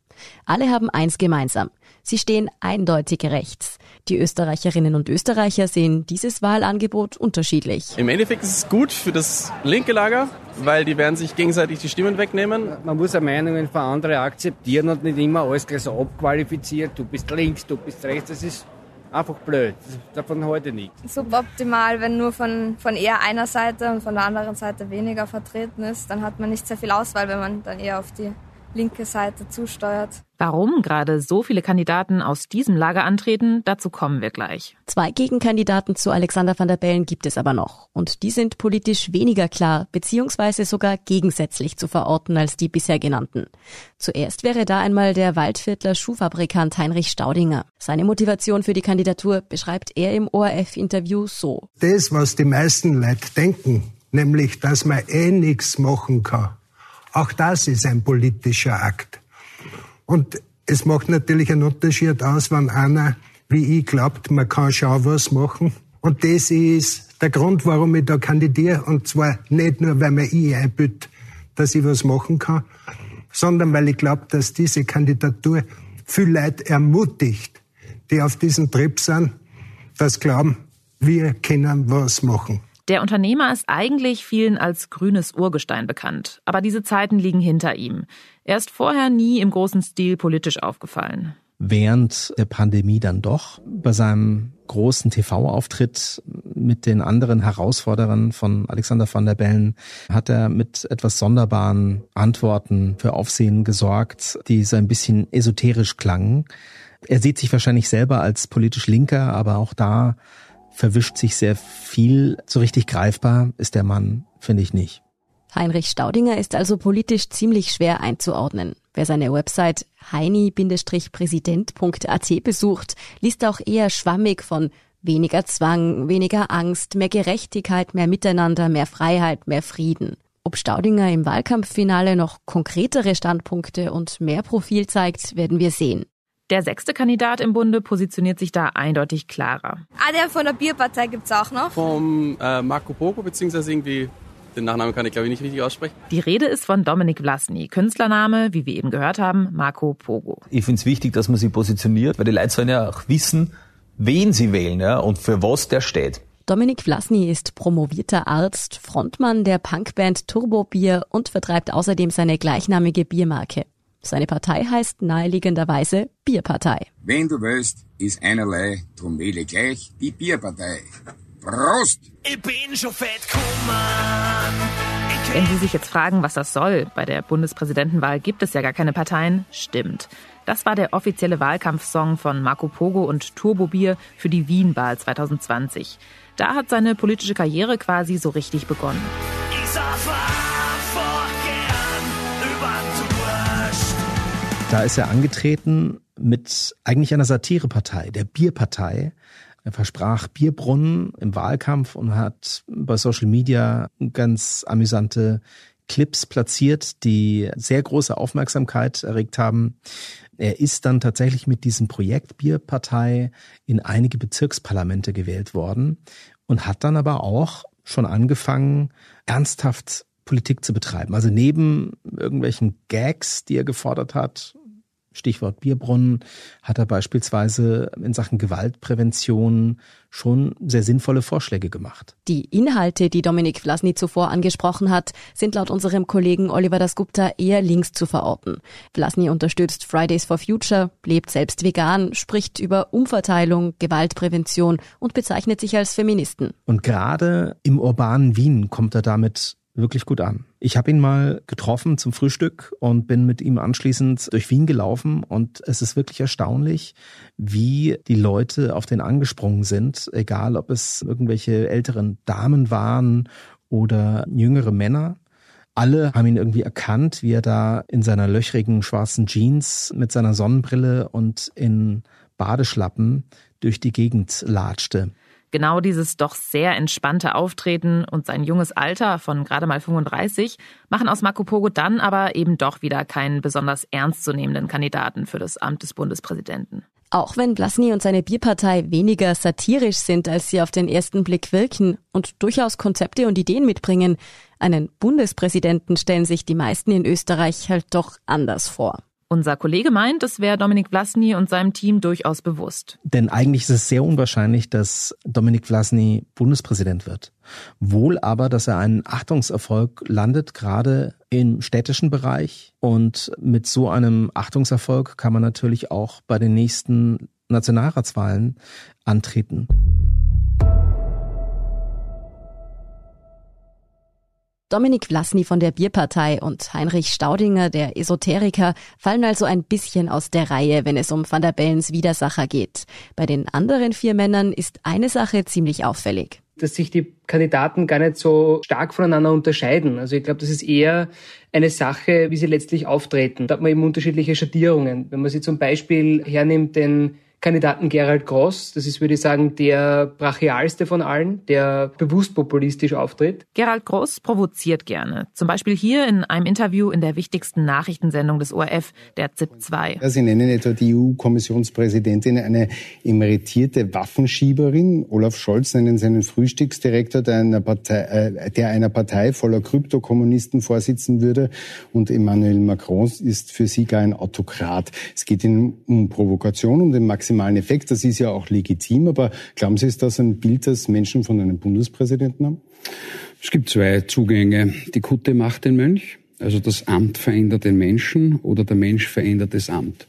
[SPEAKER 5] Alle haben eins gemeinsam. Sie stehen eindeutig rechts. Die Österreicherinnen und Österreicher sehen dieses Wahlangebot unterschiedlich.
[SPEAKER 23] Im Endeffekt ist es gut für das linke Lager, weil die werden sich gegenseitig die Stimmen wegnehmen.
[SPEAKER 24] Man muss Meinungen von anderen akzeptieren und nicht immer alles gleich so abqualifiziert. Du bist links, du bist rechts. Das ist einfach blöd. Davon heute nicht.
[SPEAKER 17] Suboptimal, wenn nur von, von eher einer Seite und von der anderen Seite weniger vertreten ist. Dann hat man nicht sehr viel Auswahl, wenn man dann eher auf die linke Seite zusteuert.
[SPEAKER 1] Warum gerade so viele Kandidaten aus diesem Lager antreten, dazu kommen wir gleich.
[SPEAKER 5] Zwei Gegenkandidaten zu Alexander van der Bellen gibt es aber noch. Und die sind politisch weniger klar, beziehungsweise sogar gegensätzlich zu verorten als die bisher genannten. Zuerst wäre da einmal der Waldviertler Schuhfabrikant Heinrich Staudinger. Seine Motivation für die Kandidatur beschreibt er im ORF-Interview so.
[SPEAKER 25] Das, was die meisten Leute denken, nämlich, dass man eh nichts machen kann auch das ist ein politischer Akt. Und es macht natürlich einen Unterschied aus, wenn einer, wie ich, glaubt, man kann schon was machen. Und das ist der Grund, warum ich da kandidiere. Und zwar nicht nur, weil mir ich einbüht, dass ich was machen kann, sondern weil ich glaube, dass diese Kandidatur viel Leute ermutigt, die auf diesem Trip sind, das glauben, wir können was machen.
[SPEAKER 1] Der Unternehmer ist eigentlich vielen als grünes Urgestein bekannt, aber diese Zeiten liegen hinter ihm. Er ist vorher nie im großen Stil politisch aufgefallen.
[SPEAKER 11] Während der Pandemie dann doch bei seinem großen TV-Auftritt mit den anderen Herausforderern von Alexander van der Bellen hat er mit etwas sonderbaren Antworten für Aufsehen gesorgt, die so ein bisschen esoterisch klangen. Er sieht sich wahrscheinlich selber als politisch Linker, aber auch da verwischt sich sehr viel. So richtig greifbar ist der Mann, finde ich nicht.
[SPEAKER 5] Heinrich Staudinger ist also politisch ziemlich schwer einzuordnen. Wer seine Website heini-präsident.at besucht, liest auch eher schwammig von weniger Zwang, weniger Angst, mehr Gerechtigkeit, mehr Miteinander, mehr Freiheit, mehr Frieden. Ob Staudinger im Wahlkampffinale noch konkretere Standpunkte und mehr Profil zeigt, werden wir sehen.
[SPEAKER 1] Der sechste Kandidat im Bunde positioniert sich da eindeutig klarer.
[SPEAKER 17] Ah, der von der Bierpartei gibt's auch noch.
[SPEAKER 23] Vom äh, Marco Pogo, beziehungsweise irgendwie, den Nachnamen kann ich glaube ich nicht richtig aussprechen.
[SPEAKER 1] Die Rede ist von Dominik Vlasny, Künstlername, wie wir eben gehört haben, Marco Pogo.
[SPEAKER 26] Ich finde es wichtig, dass man sich positioniert, weil die Leute sollen ja auch wissen, wen sie wählen ja, und für was der steht.
[SPEAKER 5] Dominik Vlasny ist promovierter Arzt, Frontmann der Punkband Turbo Bier und vertreibt außerdem seine gleichnamige Biermarke. Seine Partei heißt naheliegenderweise Bierpartei.
[SPEAKER 27] Wenn du willst, ist einerlei, drum wähle gleich die Bierpartei. Prost!
[SPEAKER 1] Ich bin schon fett Wenn Sie sich jetzt fragen, was das soll, bei der Bundespräsidentenwahl gibt es ja gar keine Parteien, stimmt. Das war der offizielle Wahlkampfsong von Marco Pogo und Turbo Bier für die Wien-Wahl 2020. Da hat seine politische Karriere quasi so richtig begonnen.
[SPEAKER 11] Da ist er angetreten mit eigentlich einer Satirepartei, der Bierpartei. Er versprach Bierbrunnen im Wahlkampf und hat bei Social Media ganz amüsante Clips platziert, die sehr große Aufmerksamkeit erregt haben. Er ist dann tatsächlich mit diesem Projekt Bierpartei in einige Bezirksparlamente gewählt worden und hat dann aber auch schon angefangen, ernsthaft Politik zu betreiben. Also neben irgendwelchen Gags, die er gefordert hat, Stichwort Bierbrunnen, hat er beispielsweise in Sachen Gewaltprävention schon sehr sinnvolle Vorschläge gemacht.
[SPEAKER 5] Die Inhalte, die Dominik Vlasny zuvor angesprochen hat, sind laut unserem Kollegen Oliver Dasgupta eher links zu verorten. Vlasny unterstützt Fridays for Future, lebt selbst vegan, spricht über Umverteilung, Gewaltprävention und bezeichnet sich als Feministen.
[SPEAKER 11] Und gerade im urbanen Wien kommt er damit wirklich gut an. Ich habe ihn mal getroffen zum Frühstück und bin mit ihm anschließend durch Wien gelaufen und es ist wirklich erstaunlich, wie die Leute auf den angesprungen sind, egal ob es irgendwelche älteren Damen waren oder jüngere Männer. Alle haben ihn irgendwie erkannt, wie er da in seiner löchrigen schwarzen Jeans mit seiner Sonnenbrille und in Badeschlappen durch die Gegend latschte.
[SPEAKER 1] Genau dieses doch sehr entspannte Auftreten und sein junges Alter von gerade mal 35 machen aus Marco Pogo dann aber eben doch wieder keinen besonders ernstzunehmenden Kandidaten für das Amt des Bundespräsidenten.
[SPEAKER 5] Auch wenn Blasny und seine Bierpartei weniger satirisch sind, als sie auf den ersten Blick wirken und durchaus Konzepte und Ideen mitbringen, einen Bundespräsidenten stellen sich die meisten in Österreich halt doch anders vor.
[SPEAKER 1] Unser Kollege meint, es wäre Dominik Vlasny und seinem Team durchaus bewusst.
[SPEAKER 11] Denn eigentlich ist es sehr unwahrscheinlich, dass Dominik Vlasny Bundespräsident wird. Wohl aber, dass er einen Achtungserfolg landet, gerade im städtischen Bereich. Und mit so einem Achtungserfolg kann man natürlich auch bei den nächsten Nationalratswahlen antreten.
[SPEAKER 5] Dominik Vlasny von der Bierpartei und Heinrich Staudinger, der Esoteriker, fallen also ein bisschen aus der Reihe, wenn es um Van der Bellens Widersacher geht. Bei den anderen vier Männern ist eine Sache ziemlich auffällig.
[SPEAKER 10] Dass sich die Kandidaten gar nicht so stark voneinander unterscheiden. Also ich glaube, das ist eher eine Sache, wie sie letztlich auftreten. Da hat man eben unterschiedliche Schattierungen. Wenn man sie zum Beispiel hernimmt, den Kandidaten Gerald Gross. Das ist, würde ich sagen, der brachialste von allen, der bewusst populistisch auftritt.
[SPEAKER 1] Gerald Gross provoziert gerne. Zum Beispiel hier in einem Interview in der wichtigsten Nachrichtensendung des ORF, der ZIP 2.
[SPEAKER 28] Sie nennen etwa die EU-Kommissionspräsidentin eine emeritierte Waffenschieberin. Olaf Scholz nennen seinen Frühstücksdirektor, der einer Partei, äh, der einer Partei voller Kryptokommunisten vorsitzen würde. Und Emmanuel Macron ist für sie gar ein Autokrat. Es geht ihnen um Provokation, um den maximalen maximalen Effekt. Das ist ja auch legitim. Aber glauben Sie, ist das ein Bild, das Menschen von einem Bundespräsidenten haben?
[SPEAKER 21] Es gibt zwei Zugänge. Die Kutte macht den Mönch. Also das Amt verändert den Menschen oder der Mensch verändert das Amt.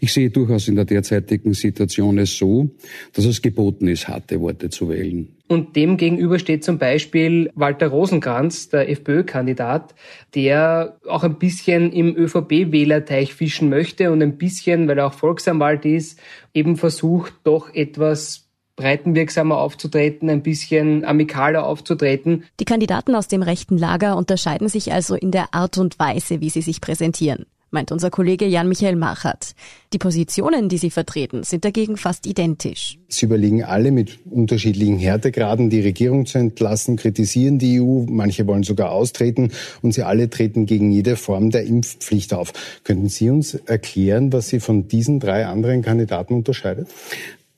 [SPEAKER 21] Ich sehe durchaus in der derzeitigen Situation es so, dass es geboten ist, harte Worte zu wählen.
[SPEAKER 10] Und dem gegenüber steht zum Beispiel Walter Rosenkranz, der FPÖ-Kandidat, der auch ein bisschen im ÖVP-Wählerteich fischen möchte und ein bisschen, weil er auch Volksanwalt ist, eben versucht, doch etwas breitenwirksamer aufzutreten, ein bisschen amikaler aufzutreten.
[SPEAKER 5] Die Kandidaten aus dem rechten Lager unterscheiden sich also in der Art und Weise, wie sie sich präsentieren meint unser Kollege Jan-Michael Machert. Die Positionen, die sie vertreten, sind dagegen fast identisch.
[SPEAKER 28] Sie überlegen alle mit unterschiedlichen Härtegraden, die Regierung zu entlassen, kritisieren die EU, manche wollen sogar austreten und sie alle treten gegen jede Form der Impfpflicht auf. Könnten Sie uns erklären, was Sie von diesen drei anderen Kandidaten unterscheidet?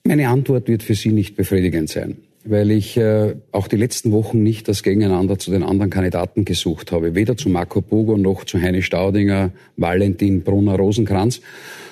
[SPEAKER 29] Meine Antwort wird für Sie nicht befriedigend sein weil ich äh, auch die letzten Wochen nicht das Gegeneinander zu den anderen Kandidaten gesucht habe. Weder zu Marco Bogo noch zu Heine Staudinger, Valentin Brunner, Rosenkranz,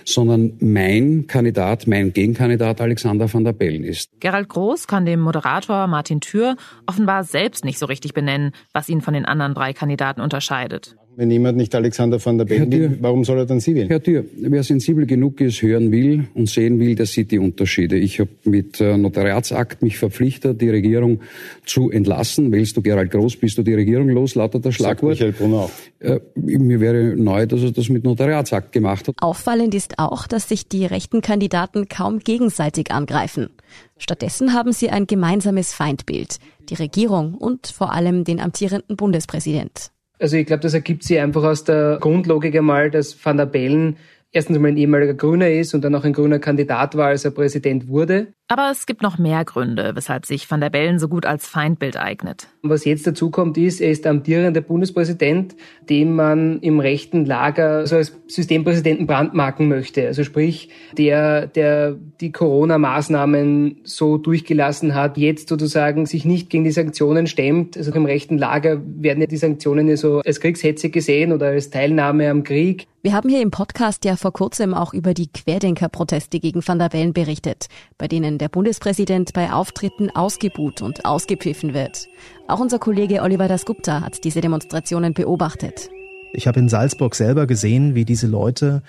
[SPEAKER 29] sondern mein Kandidat, mein Gegenkandidat Alexander van der Bellen ist.
[SPEAKER 1] Gerald Groß kann dem Moderator Martin Thür offenbar selbst nicht so richtig benennen, was ihn von den anderen drei Kandidaten unterscheidet.
[SPEAKER 28] Wenn jemand nicht Alexander van der Bellen will, warum soll er dann Sie wählen?
[SPEAKER 29] Herr Thür, wer sensibel genug ist, hören will und sehen will, der sieht die Unterschiede. Ich habe mit äh, Notariatsakt mich verpflichtet, die Regierung zu entlassen. Wählst du Gerald Groß, bist du die Regierung los, lautet das Schlagwort.
[SPEAKER 28] Michael Brunner auch.
[SPEAKER 29] Äh, mir wäre neu, dass er das mit Notariatsakt gemacht hat.
[SPEAKER 5] Auffallend ist auch, dass sich die rechten Kandidaten kaum gegenseitig angreifen. Stattdessen haben sie ein gemeinsames Feindbild, die Regierung und vor allem den amtierenden Bundespräsident.
[SPEAKER 10] Also ich glaube, das ergibt sich einfach aus der Grundlogik einmal, dass Van der Bellen erstens einmal ein ehemaliger Grüner ist und dann auch ein grüner Kandidat war, als er Präsident wurde.
[SPEAKER 1] Aber es gibt noch mehr Gründe, weshalb sich Van der Bellen so gut als Feindbild eignet.
[SPEAKER 10] Was jetzt dazu kommt, ist, er ist amtierender Bundespräsident, dem man im rechten Lager so als Systempräsidenten brandmarken möchte. Also sprich, der, der die Corona-Maßnahmen so durchgelassen hat, jetzt sozusagen sich nicht gegen die Sanktionen stemmt. Also im rechten Lager werden ja die Sanktionen ja so als Kriegshetze gesehen oder als Teilnahme am Krieg.
[SPEAKER 5] Wir haben hier im Podcast ja vor kurzem auch über die Querdenker-Proteste gegen Van der Bellen berichtet, bei denen der Bundespräsident bei Auftritten ausgebuht und ausgepfiffen wird. Auch unser Kollege Oliver Dasgupta hat diese Demonstrationen beobachtet.
[SPEAKER 11] Ich habe in Salzburg selber gesehen, wie diese Leute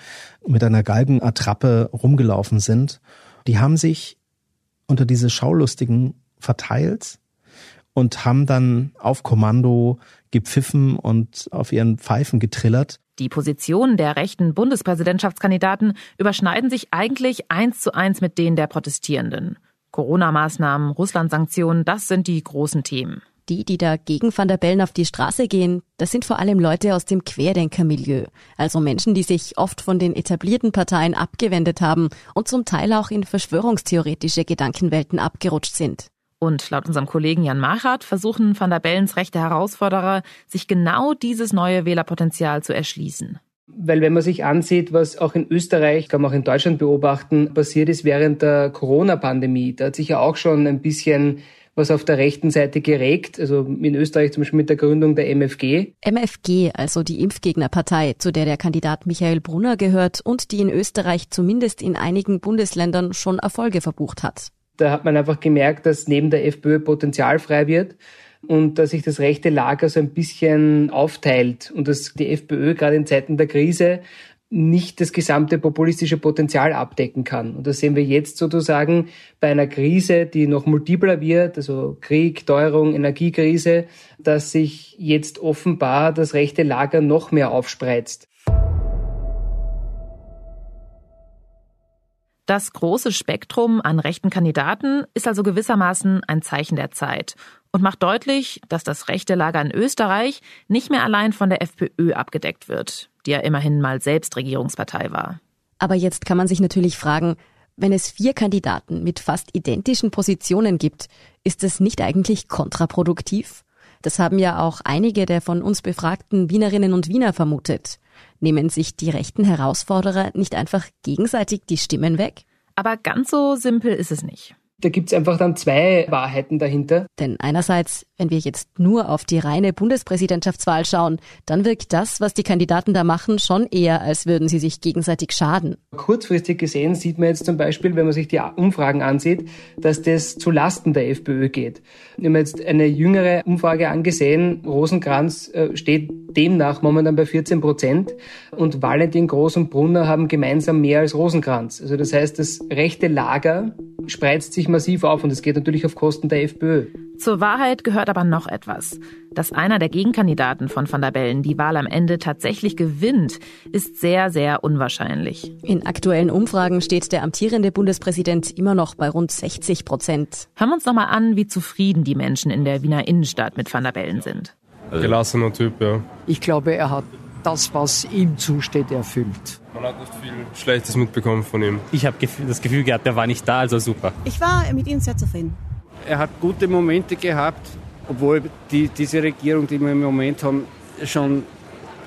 [SPEAKER 11] mit einer Galgenattrappe rumgelaufen sind. Die haben sich unter diese Schaulustigen verteilt und haben dann auf Kommando gepfiffen und auf ihren Pfeifen getrillert.
[SPEAKER 1] Die Positionen der rechten Bundespräsidentschaftskandidaten überschneiden sich eigentlich eins zu eins mit denen der Protestierenden. Corona-Maßnahmen, Russland-Sanktionen, das sind die großen Themen.
[SPEAKER 5] Die, die da gegen Van der Bellen auf die Straße gehen, das sind vor allem Leute aus dem Querdenkermilieu. Also Menschen, die sich oft von den etablierten Parteien abgewendet haben und zum Teil auch in verschwörungstheoretische Gedankenwelten abgerutscht sind.
[SPEAKER 1] Und laut unserem Kollegen Jan Machert versuchen Van der Bellens rechte Herausforderer, sich genau dieses neue Wählerpotenzial zu erschließen.
[SPEAKER 10] Weil wenn man sich ansieht, was auch in Österreich, kann man auch in Deutschland beobachten, passiert ist während der Corona-Pandemie, da hat sich ja auch schon ein bisschen was auf der rechten Seite geregt, also in Österreich zum Beispiel mit der Gründung der MFG.
[SPEAKER 5] MFG, also die Impfgegnerpartei, zu der der Kandidat Michael Brunner gehört und die in Österreich zumindest in einigen Bundesländern schon Erfolge verbucht hat.
[SPEAKER 10] Da hat man einfach gemerkt, dass neben der FPÖ Potenzial frei wird und dass sich das rechte Lager so ein bisschen aufteilt und dass die FPÖ gerade in Zeiten der Krise nicht das gesamte populistische Potenzial abdecken kann. Und das sehen wir jetzt sozusagen bei einer Krise, die noch multipler wird, also Krieg, Teuerung, Energiekrise, dass sich jetzt offenbar das rechte Lager noch mehr aufspreizt.
[SPEAKER 1] Das große Spektrum an rechten Kandidaten ist also gewissermaßen ein Zeichen der Zeit und macht deutlich, dass das rechte Lager in Österreich nicht mehr allein von der FPÖ abgedeckt wird, die ja immerhin mal selbst Regierungspartei war.
[SPEAKER 5] Aber jetzt kann man sich natürlich fragen, wenn es vier Kandidaten mit fast identischen Positionen gibt, ist es nicht eigentlich kontraproduktiv? Das haben ja auch einige der von uns befragten Wienerinnen und Wiener vermutet. Nehmen sich die rechten Herausforderer nicht einfach gegenseitig die Stimmen weg?
[SPEAKER 1] Aber ganz so simpel ist es nicht.
[SPEAKER 10] Da gibt's einfach dann zwei Wahrheiten dahinter.
[SPEAKER 5] Denn einerseits, wenn wir jetzt nur auf die reine Bundespräsidentschaftswahl schauen, dann wirkt das, was die Kandidaten da machen, schon eher, als würden sie sich gegenseitig schaden.
[SPEAKER 10] Kurzfristig gesehen sieht man jetzt zum Beispiel, wenn man sich die Umfragen ansieht, dass das zu Lasten der FPÖ geht. Wir haben jetzt eine jüngere Umfrage angesehen. Rosenkranz äh, steht demnach momentan bei 14 Prozent und Valentin Groß und Brunner haben gemeinsam mehr als Rosenkranz. Also das heißt, das rechte Lager spreizt sich massiv auf und es geht natürlich auf Kosten der FPÖ.
[SPEAKER 1] Zur Wahrheit gehört aber noch etwas. Dass einer der Gegenkandidaten von Van der Bellen die Wahl am Ende tatsächlich gewinnt, ist sehr, sehr unwahrscheinlich.
[SPEAKER 5] In aktuellen Umfragen steht der amtierende Bundespräsident immer noch bei rund 60 Prozent.
[SPEAKER 1] Hören wir uns noch mal an, wie zufrieden die Menschen in der Wiener Innenstadt mit Van der Bellen sind.
[SPEAKER 23] Gelassener Typ, ja.
[SPEAKER 30] Ich glaube, er hat das, was ihm zusteht, erfüllt.
[SPEAKER 23] Man hat nicht viel Schlechtes mitbekommen von ihm.
[SPEAKER 2] Ich habe das Gefühl gehabt, der war nicht da, also super.
[SPEAKER 31] Ich war mit ihm sehr zufrieden.
[SPEAKER 24] Er hat gute Momente gehabt, obwohl die, diese Regierung, die wir im Moment haben, schon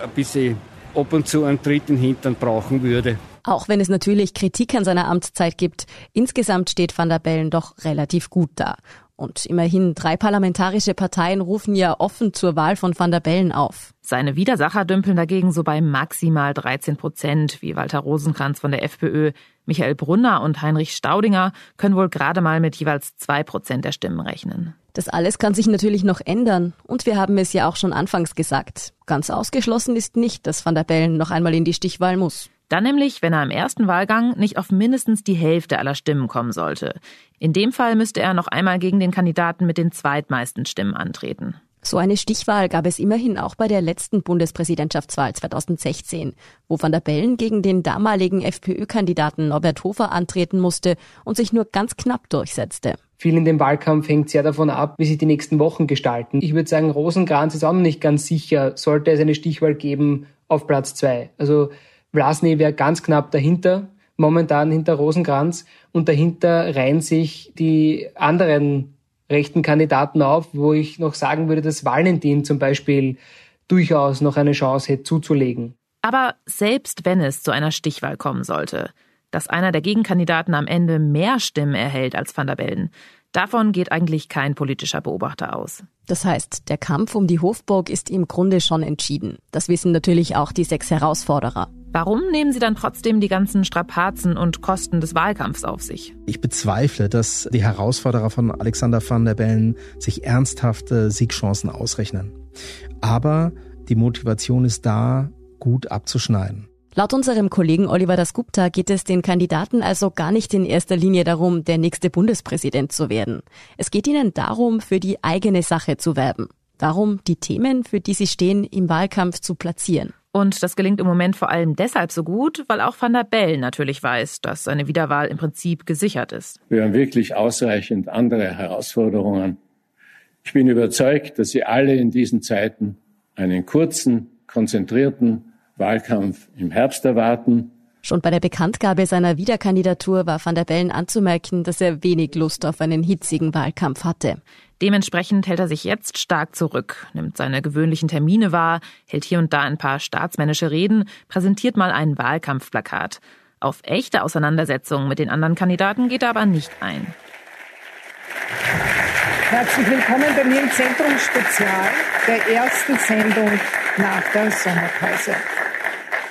[SPEAKER 24] ein bisschen ab und zu einen dritten Hintern brauchen würde.
[SPEAKER 5] Auch wenn es natürlich Kritik an seiner Amtszeit gibt, insgesamt steht Van der Bellen doch relativ gut da. Und immerhin drei parlamentarische Parteien rufen ja offen zur Wahl von Van der Bellen auf.
[SPEAKER 1] Seine Widersacher dümpeln dagegen so bei maximal 13 Prozent, wie Walter Rosenkranz von der FPÖ. Michael Brunner und Heinrich Staudinger können wohl gerade mal mit jeweils zwei Prozent der Stimmen rechnen.
[SPEAKER 5] Das alles kann sich natürlich noch ändern. Und wir haben es ja auch schon anfangs gesagt. Ganz ausgeschlossen ist nicht, dass Van der Bellen noch einmal in die Stichwahl muss.
[SPEAKER 1] Dann nämlich, wenn er im ersten Wahlgang nicht auf mindestens die Hälfte aller Stimmen kommen sollte. In dem Fall müsste er noch einmal gegen den Kandidaten mit den zweitmeisten Stimmen antreten.
[SPEAKER 5] So eine Stichwahl gab es immerhin auch bei der letzten Bundespräsidentschaftswahl 2016, wo Van der Bellen gegen den damaligen FPÖ-Kandidaten Norbert Hofer antreten musste und sich nur ganz knapp durchsetzte.
[SPEAKER 10] Viel in dem Wahlkampf hängt sehr davon ab, wie sich die nächsten Wochen gestalten. Ich würde sagen, Rosenkranz ist auch noch nicht ganz sicher, sollte es eine Stichwahl geben auf Platz zwei. Also Vlasny wäre ganz knapp dahinter, momentan hinter Rosenkranz. Und dahinter reihen sich die anderen rechten Kandidaten auf, wo ich noch sagen würde, dass Valentin zum Beispiel durchaus noch eine Chance hätte zuzulegen.
[SPEAKER 1] Aber selbst wenn es zu einer Stichwahl kommen sollte, dass einer der Gegenkandidaten am Ende mehr Stimmen erhält als Van der Bellen, davon geht eigentlich kein politischer Beobachter aus.
[SPEAKER 5] Das heißt, der Kampf um die Hofburg ist im Grunde schon entschieden. Das wissen natürlich auch die sechs Herausforderer.
[SPEAKER 1] Warum nehmen Sie dann trotzdem die ganzen Strapazen und Kosten des Wahlkampfs auf sich?
[SPEAKER 11] Ich bezweifle, dass die Herausforderer von Alexander van der Bellen sich ernsthafte Siegchancen ausrechnen. Aber die Motivation ist da, gut abzuschneiden.
[SPEAKER 5] Laut unserem Kollegen Oliver Dasgupta geht es den Kandidaten also gar nicht in erster Linie darum, der nächste Bundespräsident zu werden. Es geht ihnen darum, für die eigene Sache zu werben. Darum, die Themen, für die sie stehen, im Wahlkampf zu platzieren.
[SPEAKER 1] Und das gelingt im Moment vor allem deshalb so gut, weil auch Van der Bellen natürlich weiß, dass seine Wiederwahl im Prinzip gesichert ist.
[SPEAKER 32] Wir haben wirklich ausreichend andere Herausforderungen. Ich bin überzeugt, dass Sie alle in diesen Zeiten einen kurzen, konzentrierten Wahlkampf im Herbst erwarten.
[SPEAKER 5] Schon bei der Bekanntgabe seiner Wiederkandidatur war Van der Bellen anzumerken, dass er wenig Lust auf einen hitzigen Wahlkampf hatte.
[SPEAKER 1] Dementsprechend hält er sich jetzt stark zurück, nimmt seine gewöhnlichen Termine wahr, hält hier und da ein paar staatsmännische Reden, präsentiert mal ein Wahlkampfplakat. Auf echte Auseinandersetzungen mit den anderen Kandidaten geht er aber nicht ein.
[SPEAKER 33] Herzlich willkommen bei mir im Zentrum Spezial, der ersten Sendung nach der Sommerpause.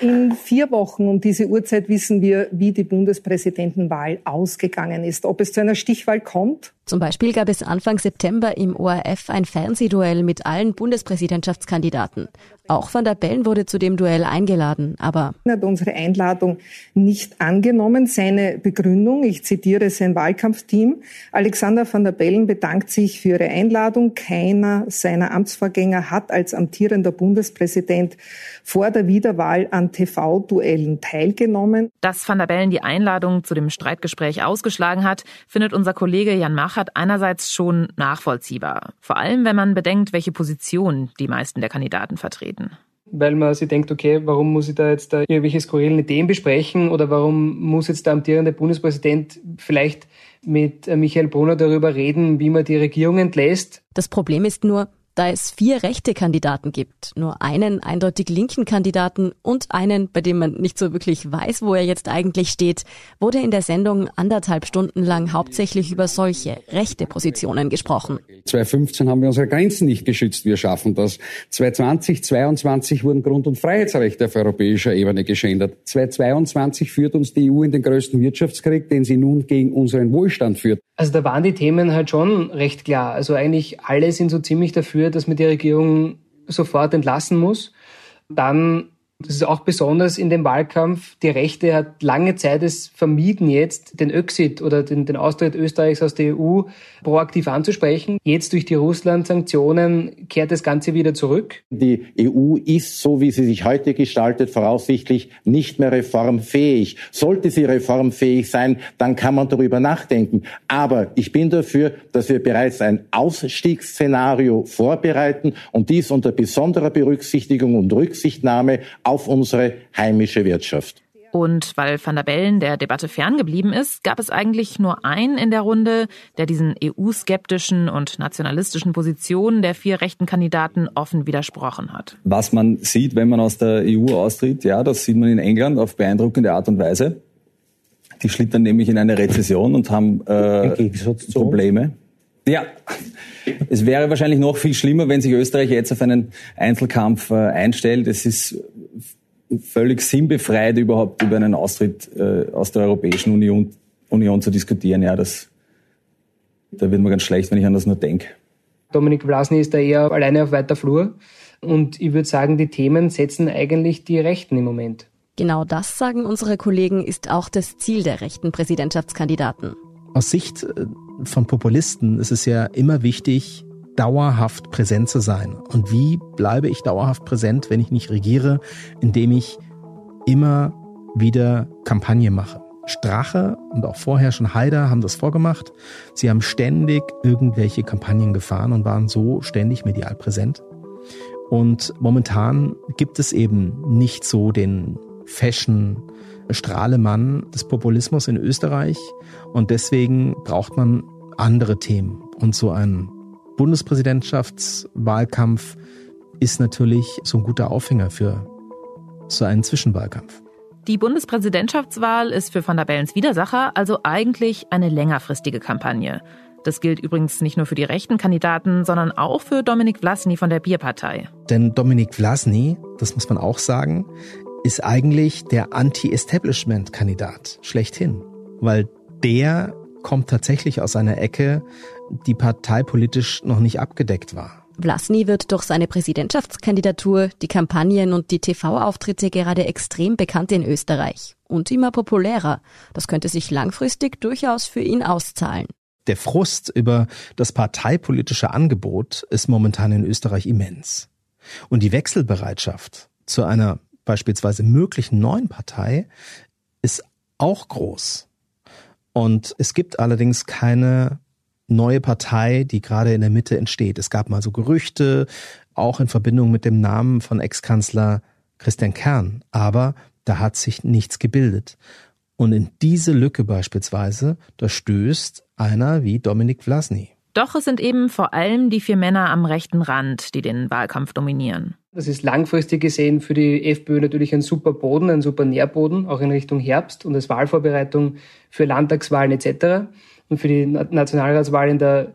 [SPEAKER 33] In vier Wochen um diese Uhrzeit wissen wir, wie die Bundespräsidentenwahl ausgegangen ist. Ob es zu einer Stichwahl kommt?
[SPEAKER 5] Zum Beispiel gab es Anfang September im ORF ein Fernsehduell mit allen Bundespräsidentschaftskandidaten. Auch Van der Bellen wurde zu dem Duell eingeladen, aber
[SPEAKER 33] er hat unsere Einladung nicht angenommen. Seine Begründung, ich zitiere sein Wahlkampfteam, Alexander van der Bellen bedankt sich für ihre Einladung. Keiner seiner Amtsvorgänger hat als amtierender Bundespräsident vor der Wiederwahl an TV-Duellen teilgenommen.
[SPEAKER 1] Dass van der Bellen die Einladung zu dem Streitgespräch ausgeschlagen hat, findet unser Kollege Jan Machert einerseits schon nachvollziehbar. Vor allem, wenn man bedenkt, welche Position die meisten der Kandidaten vertreten
[SPEAKER 10] weil man sich denkt, okay, warum muss ich da jetzt da irgendwelche skurrilen Ideen besprechen oder warum muss jetzt der amtierende Bundespräsident vielleicht mit Michael Brunner darüber reden, wie man die Regierung entlässt?
[SPEAKER 5] Das Problem ist nur, da es vier rechte Kandidaten gibt, nur einen eindeutig linken Kandidaten und einen, bei dem man nicht so wirklich weiß, wo er jetzt eigentlich steht, wurde in der Sendung anderthalb Stunden lang hauptsächlich über solche rechte Positionen gesprochen.
[SPEAKER 29] 2015 haben wir unsere Grenzen nicht geschützt, wir schaffen das. 2020, 2022 wurden Grund- und Freiheitsrechte auf europäischer Ebene geschändert. 2022 führt uns die EU in den größten Wirtschaftskrieg, den sie nun gegen unseren Wohlstand führt.
[SPEAKER 10] Also da waren die Themen halt schon recht klar. Also eigentlich alle sind so ziemlich dafür, dass man die Regierung sofort entlassen muss. Dann Das ist auch besonders in dem Wahlkampf. Die Rechte hat lange Zeit es vermieden, jetzt den Exit oder den, den Austritt Österreichs aus der EU proaktiv anzusprechen. Jetzt durch die Russland-Sanktionen kehrt das Ganze wieder zurück.
[SPEAKER 22] Die EU ist, so wie sie sich heute gestaltet, voraussichtlich nicht mehr reformfähig. Sollte sie reformfähig sein, dann kann man darüber nachdenken. Aber ich bin dafür, dass wir bereits ein Ausstiegsszenario vorbereiten und dies unter besonderer Berücksichtigung und Rücksichtnahme auf unsere heimische Wirtschaft.
[SPEAKER 1] Und weil Van der Bellen der Debatte ferngeblieben ist, gab es eigentlich nur einen in der Runde, der diesen EU-skeptischen und nationalistischen Positionen der vier rechten Kandidaten offen widersprochen hat.
[SPEAKER 34] Was man sieht, wenn man aus der EU austritt, ja, das sieht man in England auf beeindruckende Art und Weise. Die schlittern nämlich in eine Rezession und haben äh, Probleme. Ja, es wäre wahrscheinlich noch viel schlimmer, wenn sich Österreich jetzt auf einen Einzelkampf äh, einstellt. Es ist völlig sinnbefreit, überhaupt über einen Austritt äh, aus der Europäischen Union, Union zu diskutieren. Ja, das, da wird mir ganz schlecht, wenn ich an das nur denke.
[SPEAKER 10] Dominik Vlasny ist da eher alleine auf weiter Flur. Und ich würde sagen, die Themen setzen eigentlich die Rechten im Moment.
[SPEAKER 5] Genau das, sagen unsere Kollegen, ist auch das Ziel der rechten Präsidentschaftskandidaten.
[SPEAKER 11] Aus Sicht äh, von Populisten ist es ja immer wichtig, dauerhaft präsent zu sein. Und wie bleibe ich dauerhaft präsent, wenn ich nicht regiere, indem ich immer wieder Kampagne mache? Strache und auch vorher schon Haider haben das vorgemacht. Sie haben ständig irgendwelche Kampagnen gefahren und waren so ständig medial präsent. Und momentan gibt es eben nicht so den Fashion Strahlemann des Populismus in Österreich und deswegen braucht man andere Themen und so ein Bundespräsidentschaftswahlkampf ist natürlich so ein guter Aufhänger für so einen Zwischenwahlkampf.
[SPEAKER 1] Die Bundespräsidentschaftswahl ist für Van der Bellens Widersacher also eigentlich eine längerfristige Kampagne. Das gilt übrigens nicht nur für die rechten Kandidaten, sondern auch für Dominik Vlasny von der Bierpartei.
[SPEAKER 11] Denn Dominik Vlasny, das muss man auch sagen, ist eigentlich der Anti-Establishment-Kandidat schlechthin. Weil der kommt tatsächlich aus einer Ecke, die parteipolitisch noch nicht abgedeckt war.
[SPEAKER 5] Vlasny wird durch seine Präsidentschaftskandidatur, die Kampagnen und die TV-Auftritte gerade extrem bekannt in Österreich und immer populärer. Das könnte sich langfristig durchaus für ihn auszahlen.
[SPEAKER 11] Der Frust über das parteipolitische Angebot ist momentan in Österreich immens. Und die Wechselbereitschaft zu einer beispielsweise möglichen neuen Partei ist auch groß. Und es gibt allerdings keine neue Partei, die gerade in der Mitte entsteht. Es gab mal so Gerüchte, auch in Verbindung mit dem Namen von Ex-Kanzler Christian Kern. Aber da hat sich nichts gebildet. Und in diese Lücke beispielsweise, da stößt einer wie Dominik Vlasny.
[SPEAKER 1] Doch es sind eben vor allem die vier Männer am rechten Rand, die den Wahlkampf dominieren.
[SPEAKER 10] Das ist langfristig gesehen für die FPÖ natürlich ein super Boden, ein super Nährboden, auch in Richtung Herbst und als Wahlvorbereitung für Landtagswahlen etc. und für die Nationalratswahl in der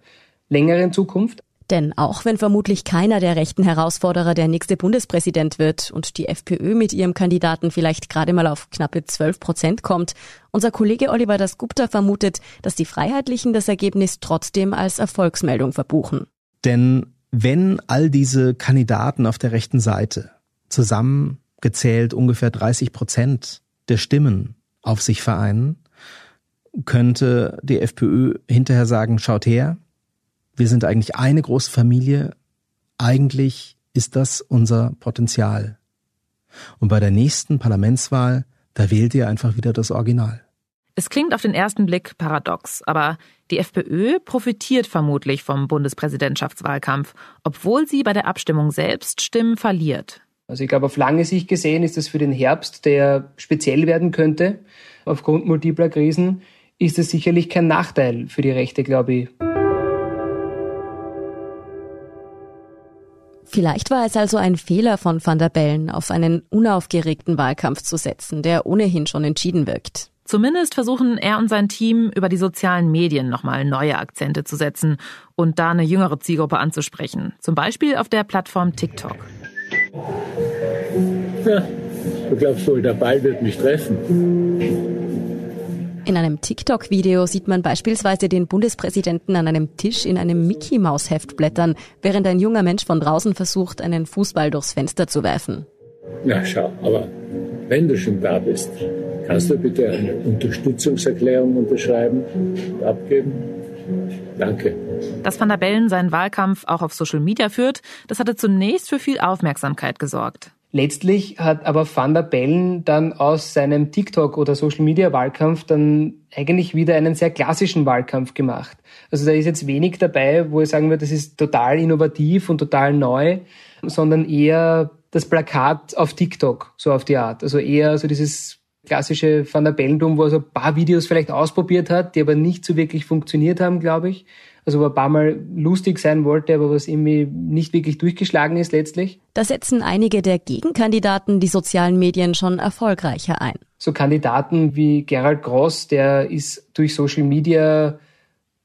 [SPEAKER 10] längeren Zukunft.
[SPEAKER 5] Denn auch wenn vermutlich keiner der rechten Herausforderer der nächste Bundespräsident wird und die FPÖ mit ihrem Kandidaten vielleicht gerade mal auf knappe 12 Prozent kommt, unser Kollege Oliver Dasgupta vermutet, dass die Freiheitlichen das Ergebnis trotzdem als Erfolgsmeldung verbuchen.
[SPEAKER 11] Denn wenn all diese Kandidaten auf der rechten Seite zusammengezählt ungefähr 30 Prozent der Stimmen auf sich vereinen, könnte die FPÖ hinterher sagen, schaut her, wir sind eigentlich eine große Familie, eigentlich ist das unser Potenzial. Und bei der nächsten Parlamentswahl, da wählt ihr einfach wieder das Original.
[SPEAKER 1] Es klingt auf den ersten Blick paradox, aber die FPÖ profitiert vermutlich vom Bundespräsidentschaftswahlkampf, obwohl sie bei der Abstimmung selbst Stimmen verliert.
[SPEAKER 10] Also ich glaube, auf lange Sicht gesehen ist es für den Herbst, der speziell werden könnte, aufgrund multipler Krisen, ist es sicherlich kein Nachteil für die Rechte, glaube ich.
[SPEAKER 5] Vielleicht war es also ein Fehler von Van der Bellen, auf einen unaufgeregten Wahlkampf zu setzen, der ohnehin schon entschieden wirkt.
[SPEAKER 1] Zumindest versuchen er und sein Team über die sozialen Medien nochmal neue Akzente zu setzen und da eine jüngere Zielgruppe anzusprechen. Zum Beispiel auf der Plattform TikTok.
[SPEAKER 32] Ja, du glaubst wohl, der Ball wird mich treffen.
[SPEAKER 5] In einem TikTok-Video sieht man beispielsweise den Bundespräsidenten an einem Tisch in einem Mickey-Maus-Heft blättern, während ein junger Mensch von draußen versucht, einen Fußball durchs Fenster zu werfen.
[SPEAKER 32] Na schau, aber wenn du schon da bist, kannst du bitte eine Unterstützungserklärung unterschreiben und abgeben? Danke.
[SPEAKER 1] Dass Van der Bellen seinen Wahlkampf auch auf Social Media führt, das hatte zunächst für viel Aufmerksamkeit gesorgt.
[SPEAKER 10] Letztlich hat aber Van der Bellen dann aus seinem TikTok- oder Social-Media-Wahlkampf dann eigentlich wieder einen sehr klassischen Wahlkampf gemacht. Also da ist jetzt wenig dabei, wo ich sagen würde, das ist total innovativ und total neu, sondern eher das Plakat auf TikTok, so auf die Art. Also eher so dieses klassische Van der Bellentum, wo er so ein paar Videos vielleicht ausprobiert hat, die aber nicht so wirklich funktioniert haben, glaube ich also wo ein paar Mal lustig sein wollte, aber was irgendwie nicht wirklich durchgeschlagen ist letztlich.
[SPEAKER 5] Da setzen einige der Gegenkandidaten die sozialen Medien schon erfolgreicher ein.
[SPEAKER 10] So Kandidaten wie Gerald Gross, der ist durch Social Media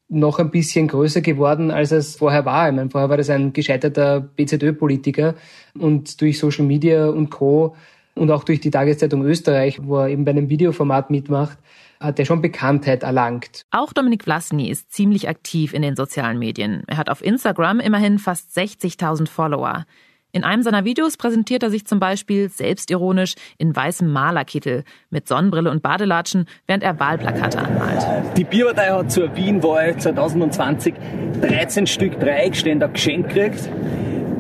[SPEAKER 10] noch ein bisschen größer geworden, als es vorher war. Ich meine, vorher war das ein gescheiterter BZÖ-Politiker und durch Social Media und Co. und auch durch die Tageszeitung Österreich, wo er eben bei einem Videoformat mitmacht, hat er schon Bekanntheit erlangt.
[SPEAKER 1] Auch Dominik Vlasny ist ziemlich aktiv in den sozialen Medien. Er hat auf Instagram immerhin fast 60.000 Follower. In einem seiner Videos präsentiert er sich zum Beispiel selbstironisch in weißem Malerkittel mit Sonnenbrille und Badelatschen, während er Wahlplakate anmalt.
[SPEAKER 35] Die Bierpartei hat zur Wienwahl 2020 13 Stück Dreieckständer geschenkt gekriegt.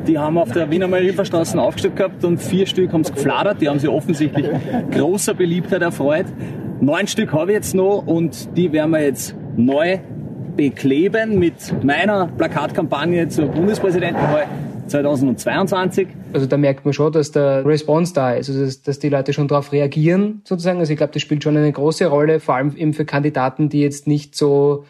[SPEAKER 35] Die haben auf der Wiener Marienstraße aufgestellt gehabt und vier Stück haben es gefladert. Die haben sich offensichtlich großer Beliebtheit erfreut. Neun Stück habe ich jetzt noch und die werden wir jetzt neu bekleben mit meiner Plakatkampagne zur Bundespräsidentenwahl 2022.
[SPEAKER 10] Also da merkt man schon, dass der Response da ist, also dass, dass die Leute schon darauf reagieren sozusagen. Also ich glaube, das spielt schon eine große Rolle, vor allem eben für Kandidaten, die jetzt nicht so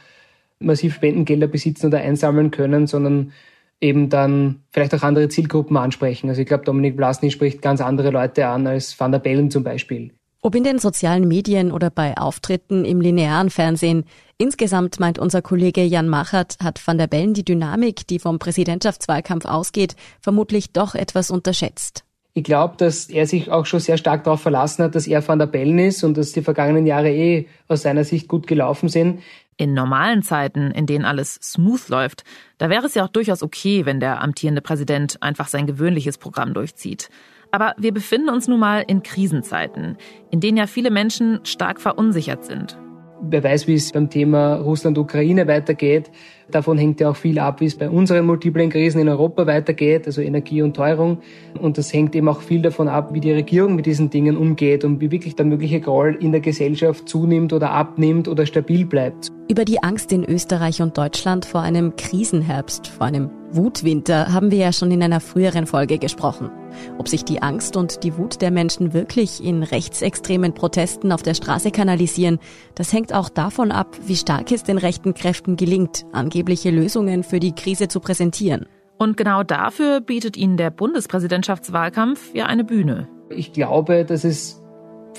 [SPEAKER 10] massiv Spendengelder besitzen oder einsammeln können, sondern eben dann vielleicht auch andere Zielgruppen ansprechen. Also ich glaube, Dominik Blasny spricht ganz andere Leute an als Van der Bellen zum Beispiel.
[SPEAKER 5] Ob in den sozialen Medien oder bei Auftritten im linearen Fernsehen, insgesamt meint unser Kollege Jan Machert, hat Van der Bellen die Dynamik, die vom Präsidentschaftswahlkampf ausgeht, vermutlich doch etwas unterschätzt.
[SPEAKER 10] Ich glaube, dass er sich auch schon sehr stark darauf verlassen hat, dass er Van der Bellen ist und dass die vergangenen Jahre eh aus seiner Sicht gut gelaufen sind.
[SPEAKER 1] In normalen Zeiten, in denen alles smooth läuft, da wäre es ja auch durchaus okay, wenn der amtierende Präsident einfach sein gewöhnliches Programm durchzieht. Aber wir befinden uns nun mal in Krisenzeiten, in denen ja viele Menschen stark verunsichert sind.
[SPEAKER 10] Wer weiß, wie es beim Thema Russland-Ukraine weitergeht. Davon hängt ja auch viel ab, wie es bei unseren multiplen Krisen in Europa weitergeht, also Energie und Teuerung. Und das hängt eben auch viel davon ab, wie die Regierung mit diesen Dingen umgeht und wie wirklich der mögliche Groll in der Gesellschaft zunimmt oder abnimmt oder stabil bleibt.
[SPEAKER 5] Über die Angst in Österreich und Deutschland vor einem Krisenherbst, vor einem Wutwinter haben wir ja schon in einer früheren Folge gesprochen. Ob sich die Angst und die Wut der Menschen wirklich in rechtsextremen Protesten auf der Straße kanalisieren, das hängt auch davon ab, wie stark es den rechten Kräften gelingt, angebliche Lösungen für die Krise zu präsentieren.
[SPEAKER 1] Und genau dafür bietet ihnen der Bundespräsidentschaftswahlkampf ja eine Bühne.
[SPEAKER 10] Ich glaube, dass es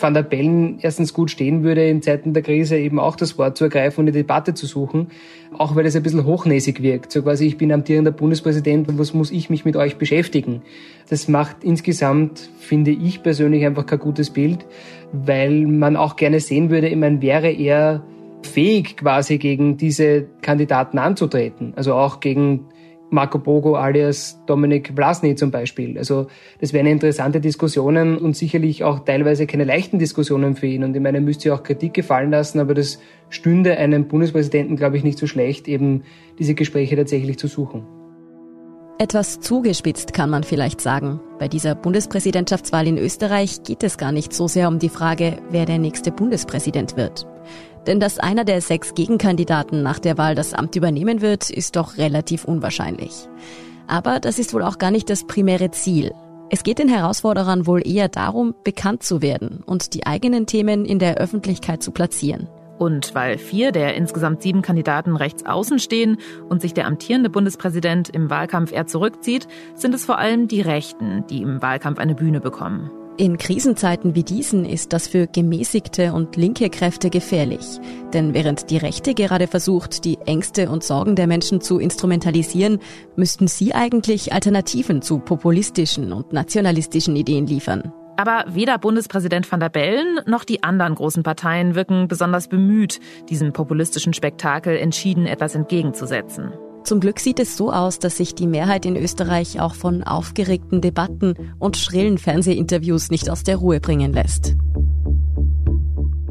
[SPEAKER 10] Van der Bellen erstens gut stehen würde, in Zeiten der Krise eben auch das Wort zu ergreifen und eine Debatte zu suchen, auch weil es ein bisschen hochnäsig wirkt. So quasi, ich bin amtierender Bundespräsident und was muss ich mich mit euch beschäftigen? Das macht insgesamt, finde ich persönlich, einfach kein gutes Bild, weil man auch gerne sehen würde, ich meine, wäre er fähig quasi gegen diese Kandidaten anzutreten, also auch gegen Marco Bogo alias Dominik Vlasny zum Beispiel. Also das wären interessante Diskussionen und sicherlich auch teilweise keine leichten Diskussionen für ihn. Und ich meine, er müsste ja auch Kritik gefallen lassen, aber das stünde einem Bundespräsidenten, glaube ich, nicht so schlecht, eben diese Gespräche tatsächlich zu suchen.
[SPEAKER 5] Etwas zugespitzt kann man vielleicht sagen. Bei dieser Bundespräsidentschaftswahl in Österreich geht es gar nicht so sehr um die Frage, wer der nächste Bundespräsident wird. Denn dass einer der sechs Gegenkandidaten nach der Wahl das Amt übernehmen wird, ist doch relativ unwahrscheinlich. Aber das ist wohl auch gar nicht das primäre Ziel. Es geht den Herausforderern wohl eher darum, bekannt zu werden und die eigenen Themen in der Öffentlichkeit zu platzieren.
[SPEAKER 1] Und weil vier der insgesamt sieben Kandidaten rechts außen stehen und sich der amtierende Bundespräsident im Wahlkampf eher zurückzieht, sind es vor allem die Rechten, die im Wahlkampf eine Bühne bekommen.
[SPEAKER 5] In Krisenzeiten wie diesen ist das für gemäßigte und linke Kräfte gefährlich. Denn während die Rechte gerade versucht, die Ängste und Sorgen der Menschen zu instrumentalisieren, müssten sie eigentlich Alternativen zu populistischen und nationalistischen Ideen liefern.
[SPEAKER 1] Aber weder Bundespräsident van der Bellen noch die anderen großen Parteien wirken besonders bemüht, diesem populistischen Spektakel entschieden etwas entgegenzusetzen.
[SPEAKER 5] Zum Glück sieht es so aus, dass sich die Mehrheit in Österreich auch von aufgeregten Debatten und schrillen Fernsehinterviews nicht aus der Ruhe bringen lässt.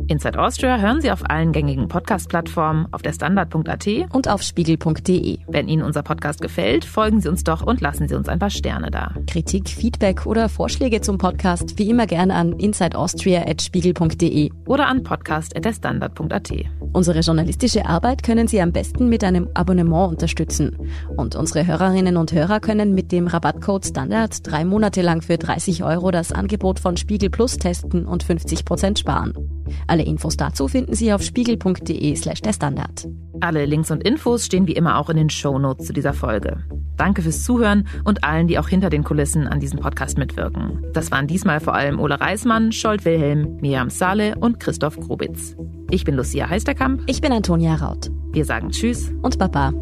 [SPEAKER 1] Inside Austria hören Sie auf allen gängigen Podcast-Plattformen, auf der Standard.at
[SPEAKER 5] und auf Spiegel.de.
[SPEAKER 1] Wenn Ihnen unser Podcast gefällt, folgen Sie uns doch und lassen Sie uns ein paar Sterne da.
[SPEAKER 5] Kritik, Feedback oder Vorschläge zum Podcast wie immer gerne an insideaustria.spiegel.de
[SPEAKER 1] oder an podcast.derstandard.at.
[SPEAKER 5] Unsere journalistische Arbeit können Sie am besten mit einem Abonnement unterstützen. Und unsere Hörerinnen und Hörer können mit dem Rabattcode Standard drei Monate lang für 30 Euro das Angebot von Spiegel Plus testen und 50 Prozent sparen. Alle Infos dazu finden Sie auf spiegel.de slash der Standard.
[SPEAKER 1] Alle Links und Infos stehen wie immer auch in den Shownotes zu dieser Folge. Danke fürs Zuhören und allen, die auch hinter den Kulissen an diesem Podcast mitwirken. Das waren diesmal vor allem Ole Reismann, Scholt Wilhelm, Miriam Sahle und Christoph Grubitz. Ich bin Lucia Heisterkamp.
[SPEAKER 5] Ich bin Antonia Raut.
[SPEAKER 1] Wir sagen Tschüss
[SPEAKER 5] und Baba.